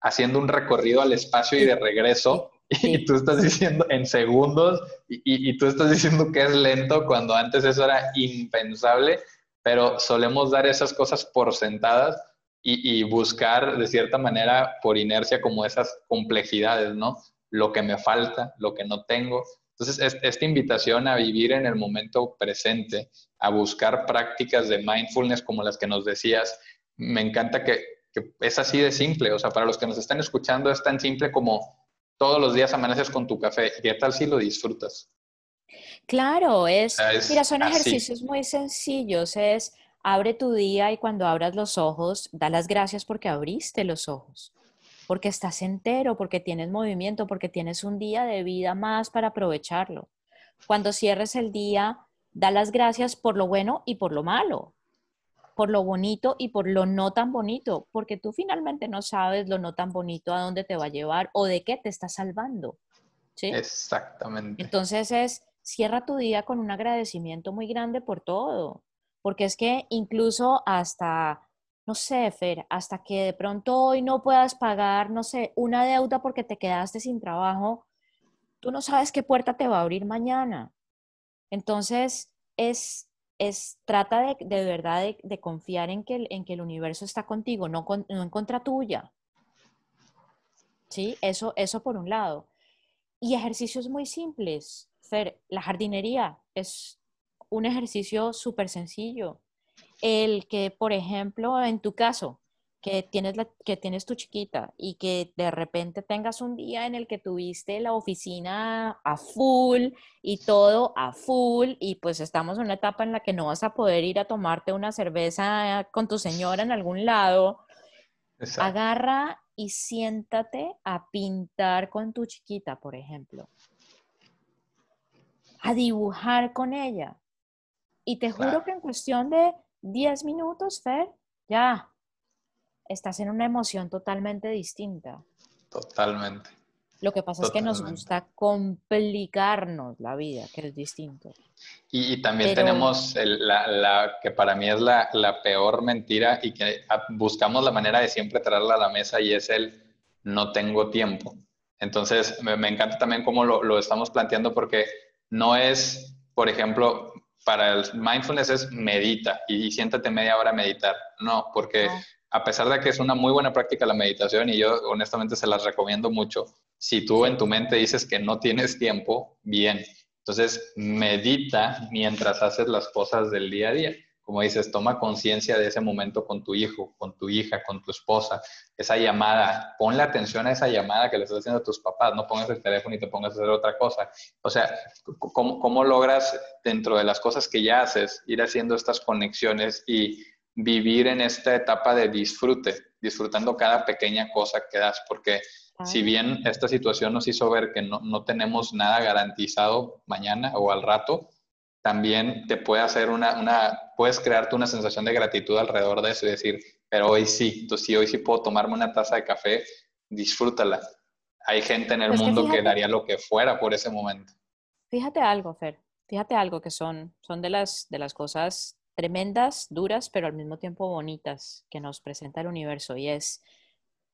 haciendo un recorrido al espacio y de regreso y tú estás diciendo en segundos y, y, tú estás diciendo que es lento cuando antes eso era impensable, pero solemos dar esas cosas por sentadas y, y, buscar de cierta manera por inercia como esas complejidades, ¿no? Lo que me falta, lo que no tengo. Entonces, esta invitación a vivir en el momento presente, a buscar prácticas de mindfulness como las que nos decías, me encanta que, que es así de simple. O sea, para los que nos están escuchando es tan simple como todos los días amaneces con tu café. ¿Qué tal si lo disfrutas?
Claro, es, mira, son ejercicios muy sencillos, es abre tu día y cuando abras los ojos, da las gracias porque abriste los ojos, porque estás entero, porque tienes movimiento, porque tienes un día de vida más para aprovecharlo. Cuando cierres el día, da las gracias por lo bueno y por lo malo, por lo bonito y por lo no tan bonito, porque tú finalmente no sabes lo no tan bonito a dónde te va a llevar o de qué te está salvando. ¿sí?
Exactamente.
Entonces es, cierra tu día con un agradecimiento muy grande por todo, porque es que incluso hasta, no sé, Fer, hasta que de pronto hoy no puedas pagar, no sé, una deuda porque te quedaste sin trabajo, tú no sabes qué puerta te va a abrir mañana. Entonces, es es, trata de, de verdad de, confiar en que, el, en que el universo está contigo, no, no en contra tuya. ¿Sí? Eso, eso por un lado. Y ejercicios muy simples. Fer, la jardinería es un ejercicio súper sencillo. El que, por ejemplo, en tu caso, que tienes, la, que tienes tu chiquita y que de repente tengas un día en el que tuviste la oficina a full y todo a full y pues estamos en una etapa en la que no vas a poder ir a tomarte una cerveza con tu señora en algún lado, agarra y siéntate a pintar con tu chiquita, por ejemplo, a dibujar con ella. Y te juro que en cuestión de 10 minutos, Fer, ya, estás en una emoción totalmente distinta.
Totalmente.
Lo que pasa es que nos gusta complicarnos la vida, que es distinto.
Y, también tenemos la, que para mí es la, peor mentira y que buscamos la manera de siempre traerla a la mesa y es el no tengo tiempo. Entonces, me, encanta también cómo lo, estamos planteando porque no es, por ejemplo, para el mindfulness es medita y, siéntate media hora a meditar. No, porque a pesar de que es una muy buena práctica la meditación y yo honestamente se las recomiendo mucho, si tú en tu mente dices que no tienes tiempo, bien. Entonces, medita mientras haces las cosas del día a día. Como dices, toma conciencia de ese momento con tu hijo, con tu hija, con tu esposa, esa llamada, ponle atención a esa llamada que le estás haciendo a tus papás, no pongas el teléfono y te pongas a hacer otra cosa. O sea, ¿cómo, cómo logras dentro de las cosas que ya haces ir haciendo estas conexiones y vivir en esta etapa de disfrute, disfrutando cada pequeña cosa que das, porque si bien esta situación nos hizo ver que no, no, tenemos nada garantizado mañana o al rato, también te puede hacer una, una, puedes crearte una sensación de gratitud alrededor de eso y decir, pero hoy sí, entonces sí, hoy sí puedo tomarme una taza de café, disfrútala. Hay gente en el pues mundo que, daría lo que fuera por ese momento.
Fíjate algo, Fer, fíjate algo que son, son de, las, de las cosas tremendas, duras, pero al mismo tiempo bonitas que nos presenta el universo. Y es,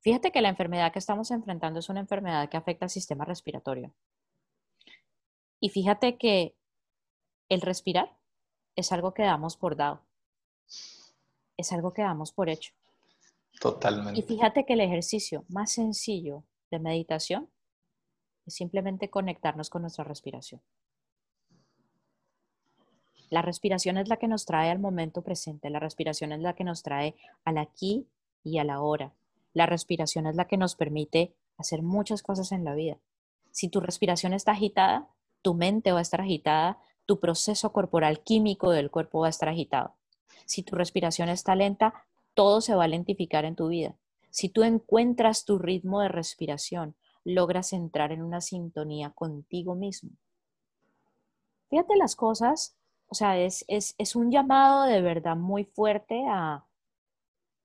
fíjate que la enfermedad que estamos enfrentando es una enfermedad que afecta al sistema respiratorio. Y fíjate que el respirar es algo que damos por dado. Es algo que damos por hecho.
Totalmente.
Y fíjate que el ejercicio más sencillo de meditación es simplemente conectarnos con nuestra respiración. La respiración es la que nos trae al momento presente, la respiración es la que nos trae al aquí y a la hora. La respiración es la que nos permite hacer muchas cosas en la vida. Si tu respiración está agitada, tu mente va a estar agitada, tu proceso corporal químico del cuerpo va a estar agitado. Si tu respiración está lenta, todo se va a lentificar en tu vida. Si tú encuentras tu ritmo de respiración, logras entrar en una sintonía contigo mismo. Fíjate las cosas, o sea, es, un llamado de verdad muy fuerte a,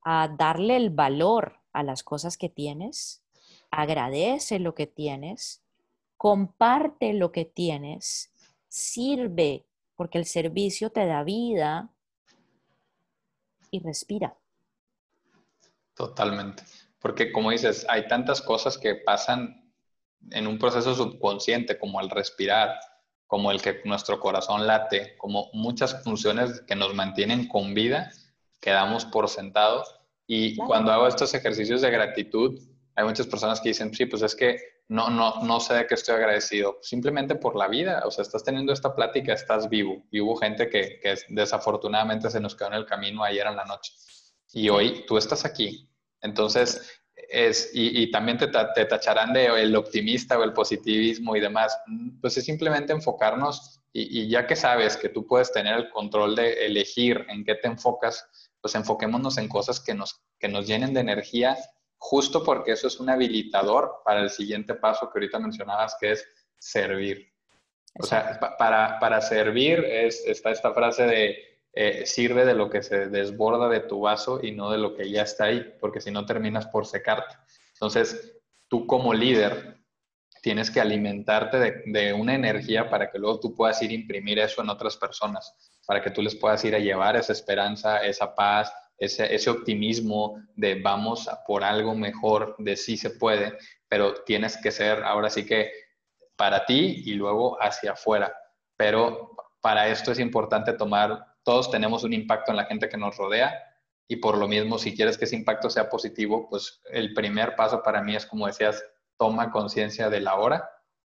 a darle el valor a las cosas que tienes, agradece lo que tienes, comparte lo que tienes, sirve, porque el servicio te da vida y respira.
Totalmente. Porque como dices, hay tantas cosas que pasan en un proceso subconsciente, como el respirar, como el que nuestro corazón late, como muchas funciones que nos mantienen con vida, quedamos por sentado. Y cuando hago estos ejercicios de gratitud, hay muchas personas que dicen, sí, pues es que no, no, no sé de qué estoy agradecido, simplemente por la vida, o sea, estás teniendo esta plática, estás vivo. Y hubo gente que, que desafortunadamente se nos quedó en el camino ayer en la noche. Y hoy tú estás aquí. Entonces, es, y, también te, te, tacharán de el optimista o el positivismo y demás. Pues es simplemente enfocarnos y, ya que sabes que tú puedes tener el control de elegir en qué te enfocas, pues enfoquémonos en cosas que nos, que nos llenen de energía, justo porque eso es un habilitador para el siguiente paso que ahorita mencionabas, que es servir. O sea, para, para servir es, está esta frase de eh, sirve de lo que se desborda de tu vaso y no de lo que ya está ahí, porque si no terminas por secarte. Entonces, tú como líder tienes que alimentarte de, una energía para que luego tú puedas ir a imprimir eso en otras personas, para que tú les puedas ir a llevar esa esperanza, esa paz, ese, ese optimismo de vamos por algo mejor, de sí se puede, pero tienes que ser ahora sí que para ti y luego hacia afuera. Pero para esto es importante tomar todos tenemos un impacto en la gente que nos rodea y por lo mismo, si quieres que ese impacto sea positivo, pues el primer paso para mí es, como decías, toma conciencia de la hora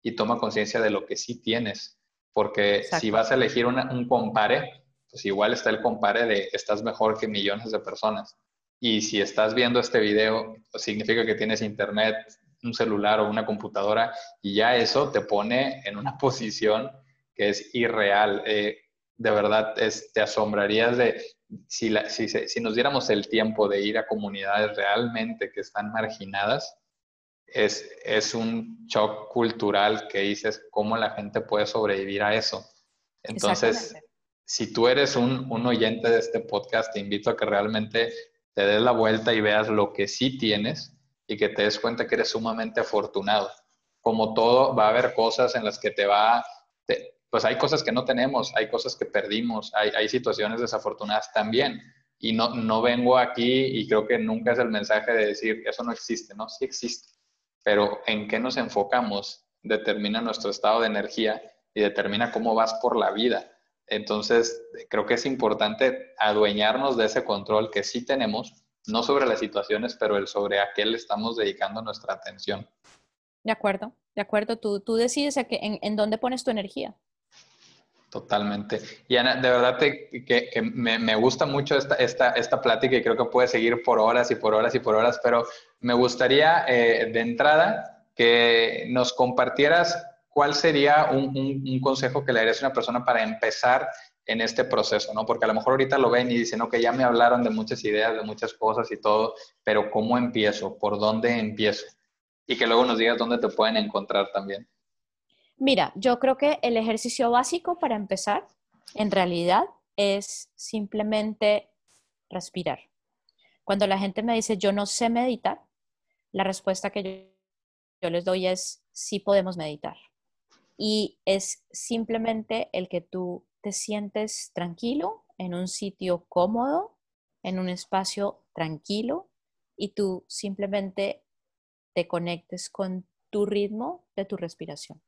y toma conciencia de lo que sí tienes. Porque si vas a elegir un compare, pues igual está el compare de estás mejor que millones de personas. Y si estás viendo este video, significa que tienes internet, un celular o una computadora y ya eso te pone en una posición que es irreal. Eh, de verdad te asombrarías de si, si, nos diéramos el tiempo de ir a comunidades realmente que están marginadas, es, es un shock cultural que dices cómo la gente puede sobrevivir a eso. Entonces, si tú eres un, un oyente de este podcast, te invito a que realmente te des la vuelta y veas lo que sí tienes y que te des cuenta que eres sumamente afortunado. Como todo, va a haber cosas en las que te va, pues hay cosas que no tenemos, hay cosas que perdimos, hay, situaciones desafortunadas también. Y no, no vengo aquí y creo que nunca es el mensaje de decir, eso no existe, ¿no? Sí existe. Pero en qué nos enfocamos determina nuestro estado de energía y determina cómo vas por la vida. Entonces, creo que es importante adueñarnos de ese control que sí tenemos, no sobre las situaciones, pero el sobre a qué le estamos dedicando nuestra atención.
De acuerdo, de acuerdo. Tú, tú decides en, en dónde pones tu energía.
Totalmente. Y Ana, de verdad que, me, gusta mucho esta, esta, esta, plática y creo que puede seguir por horas y por horas y por horas, pero me gustaría eh, de entrada que nos compartieras cuál sería un, consejo que le darías a una persona para empezar en este proceso, ¿no? Porque a lo mejor ahorita lo ven y dicen, ok, ya me hablaron de muchas ideas, de muchas cosas y todo, pero ¿cómo empiezo? ¿Por dónde empiezo? Y que luego nos digas dónde te pueden encontrar también.
Mira, yo creo que el ejercicio básico para empezar, en realidad, es simplemente respirar. Cuando la gente me dice, yo no sé meditar, la respuesta que yo, les doy es, sí podemos meditar. Y es simplemente el que tú te sientes tranquilo, en un sitio cómodo, en un espacio tranquilo, y tú simplemente te conectes con tu ritmo de tu respiración.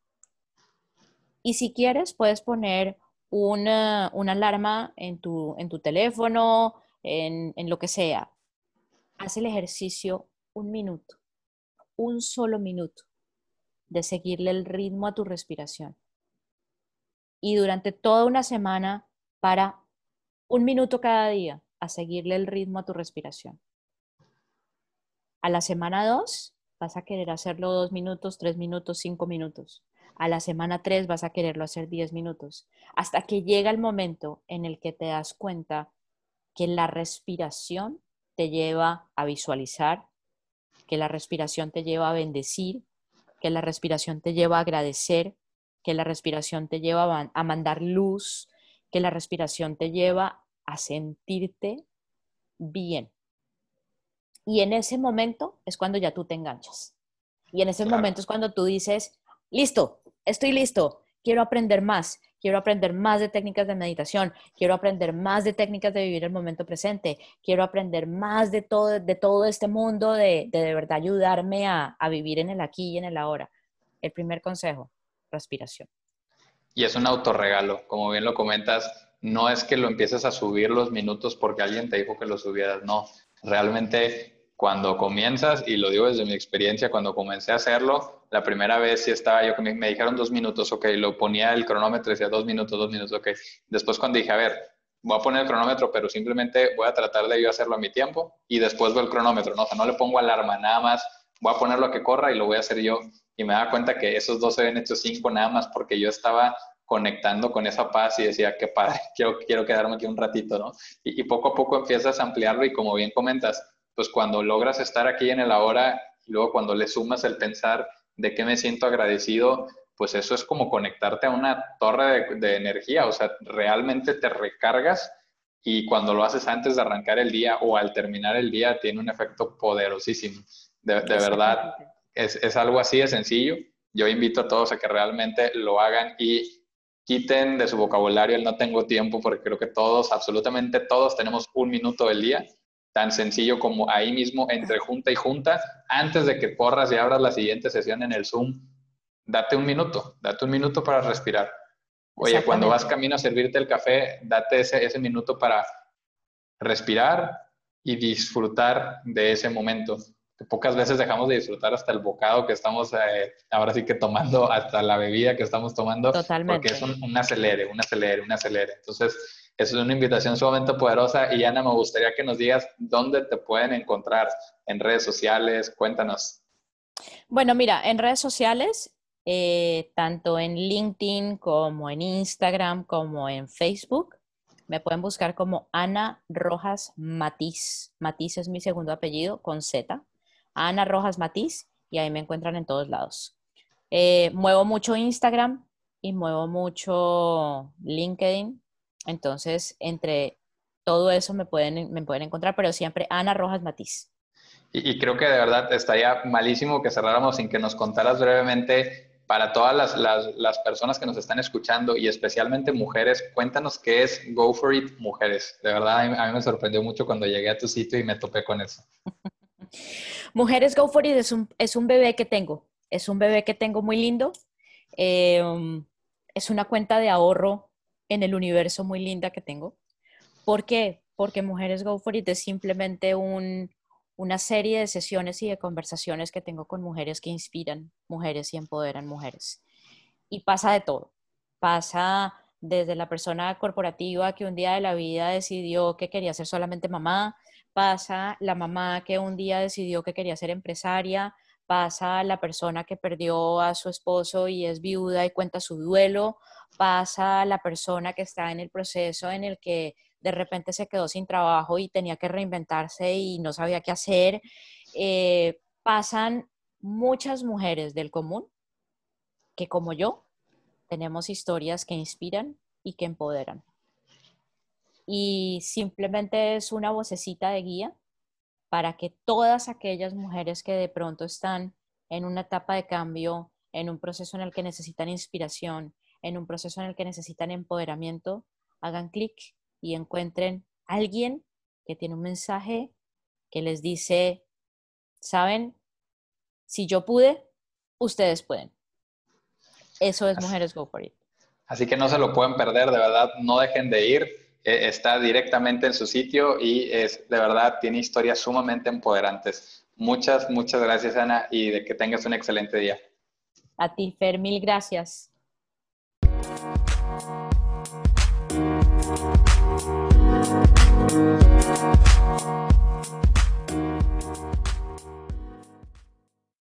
Y si quieres, puedes poner una, alarma en tu, en tu teléfono, en, en lo que sea. Haz el ejercicio un minuto, un solo minuto de seguirle el ritmo a tu respiración. Y durante toda una semana para un minuto cada día a seguirle el ritmo a tu respiración. A la semana 2 vas a querer hacerlo dos minutos, tres minutos, cinco minutos. A la semana 3 vas a quererlo hacer 10 minutos. Hasta que llega el momento en el que te das cuenta que la respiración te lleva a visualizar, que la respiración te lleva a bendecir, que la respiración te lleva a agradecer, que la respiración te lleva a mandar luz, que la respiración te lleva a sentirte bien. Y en ese momento es cuando ya tú te enganchas. Y en ese momento es cuando tú dices, listo, estoy listo, quiero aprender más, quiero aprender más de técnicas de meditación, quiero aprender más de técnicas de vivir el momento presente, quiero aprender más de todo, de todo este mundo, de de, verdad ayudarme a, a vivir en el aquí y en el ahora. El primer consejo, respiración.
Y es un autorregalo, como bien lo comentas, no es que lo empieces a subir los minutos porque alguien te dijo que lo subieras, no, realmente cuando comienzas, y lo digo desde mi experiencia, cuando comencé a hacerlo, la primera vez sí estaba yo, me, dijeron dos minutos, ok, lo ponía el cronómetro, decía dos minutos, dos minutos, ok. Después cuando dije, a ver, voy a poner el cronómetro, pero simplemente voy a tratar de yo hacerlo a mi tiempo y después veo el cronómetro, ¿no? O sea, no le pongo alarma, nada más voy a ponerlo que corra y lo voy a hacer yo. Y me da cuenta que esos dos se habían hecho cinco nada más porque yo estaba conectando con esa paz y decía, qué padre, quiero, quiero quedarme aquí un ratito, ¿no? Y, y poco a poco empiezas a ampliarlo y como bien comentas, pues cuando logras estar aquí en el ahora y luego cuando le sumas el pensar de qué me siento agradecido, pues eso es como conectarte a una torre de, energía, o sea, realmente te recargas y cuando lo haces antes de arrancar el día o al terminar el día tiene un efecto poderosísimo. De, de verdad, es, es, algo así de sencillo. Yo invito a todos a que realmente lo hagan y quiten de su vocabulario el no tengo tiempo, porque creo que todos, absolutamente todos, tenemos un minuto del día tan sencillo como ahí mismo entre junta y junta, antes de que corras y abras la siguiente sesión en el Zoom, date un minuto, date un minuto para respirar. Oye, cuando vas camino a servirte el café, date ese, ese minuto para respirar y disfrutar de ese momento. pocas veces dejamos de disfrutar hasta el bocado que estamos eh, ahora sí que tomando, hasta la bebida que estamos tomando,
Totalmente.
porque es un, un acelere, un acelere, un acelere. Entonces, es una invitación sumamente poderosa y Ana, me gustaría que nos digas dónde te pueden encontrar en redes sociales. Cuéntanos.
Bueno, mira, en redes sociales, eh, tanto en LinkedIn como en Instagram como en Facebook, me pueden buscar como Ana Rojas Matiz. Matiz es mi segundo apellido con Z. Ana Rojas Matiz y ahí me encuentran en todos lados. Eh, muevo mucho Instagram y muevo mucho LinkedIn entonces, entre todo eso me pueden, me pueden encontrar, pero siempre Ana Rojas Matiz.
Y, creo que de verdad estaría malísimo que cerráramos sin que nos contaras brevemente para todas las, las, las, personas que nos están escuchando y especialmente mujeres, cuéntanos qué es Go For It Mujeres. De verdad, a mí, me sorprendió mucho cuando llegué a tu sitio y me topé con eso.
mujeres Go For It es un, es un bebé que tengo. Es un bebé que tengo muy lindo. Eh, es una cuenta de ahorro en el universo muy linda que tengo. ¿Por qué? Porque Mujeres Go For It es simplemente una serie de sesiones y de conversaciones que tengo con mujeres que inspiran mujeres y empoderan mujeres. Y pasa de todo. Pasa desde la persona corporativa que un día de la vida decidió que quería ser solamente mamá, pasa la mamá que un día decidió que quería ser empresaria, pasa la persona que perdió a su esposo y es viuda y cuenta su duelo, pasa la persona que está en el proceso en el que de repente se quedó sin trabajo y tenía que reinventarse y no sabía qué hacer. Eh, pasan muchas mujeres del común que como yo tenemos historias que inspiran y que empoderan. Y simplemente es una vocecita de guía para que todas aquellas mujeres que de pronto están en una etapa de cambio, en un proceso en el que necesitan inspiración, en un proceso en el que necesitan empoderamiento, hagan clic y encuentren a alguien que tiene un mensaje que les dice, saben, si yo pude, ustedes pueden. Eso es Mujeres Go For It.
Así que no se lo pueden perder, de verdad, no dejen de ir. Eh, está directamente en su sitio y es, de verdad tiene historias sumamente empoderantes. Muchas, muchas gracias, Ana, y de que tengas un excelente día.
A ti, Fer, mil gracias.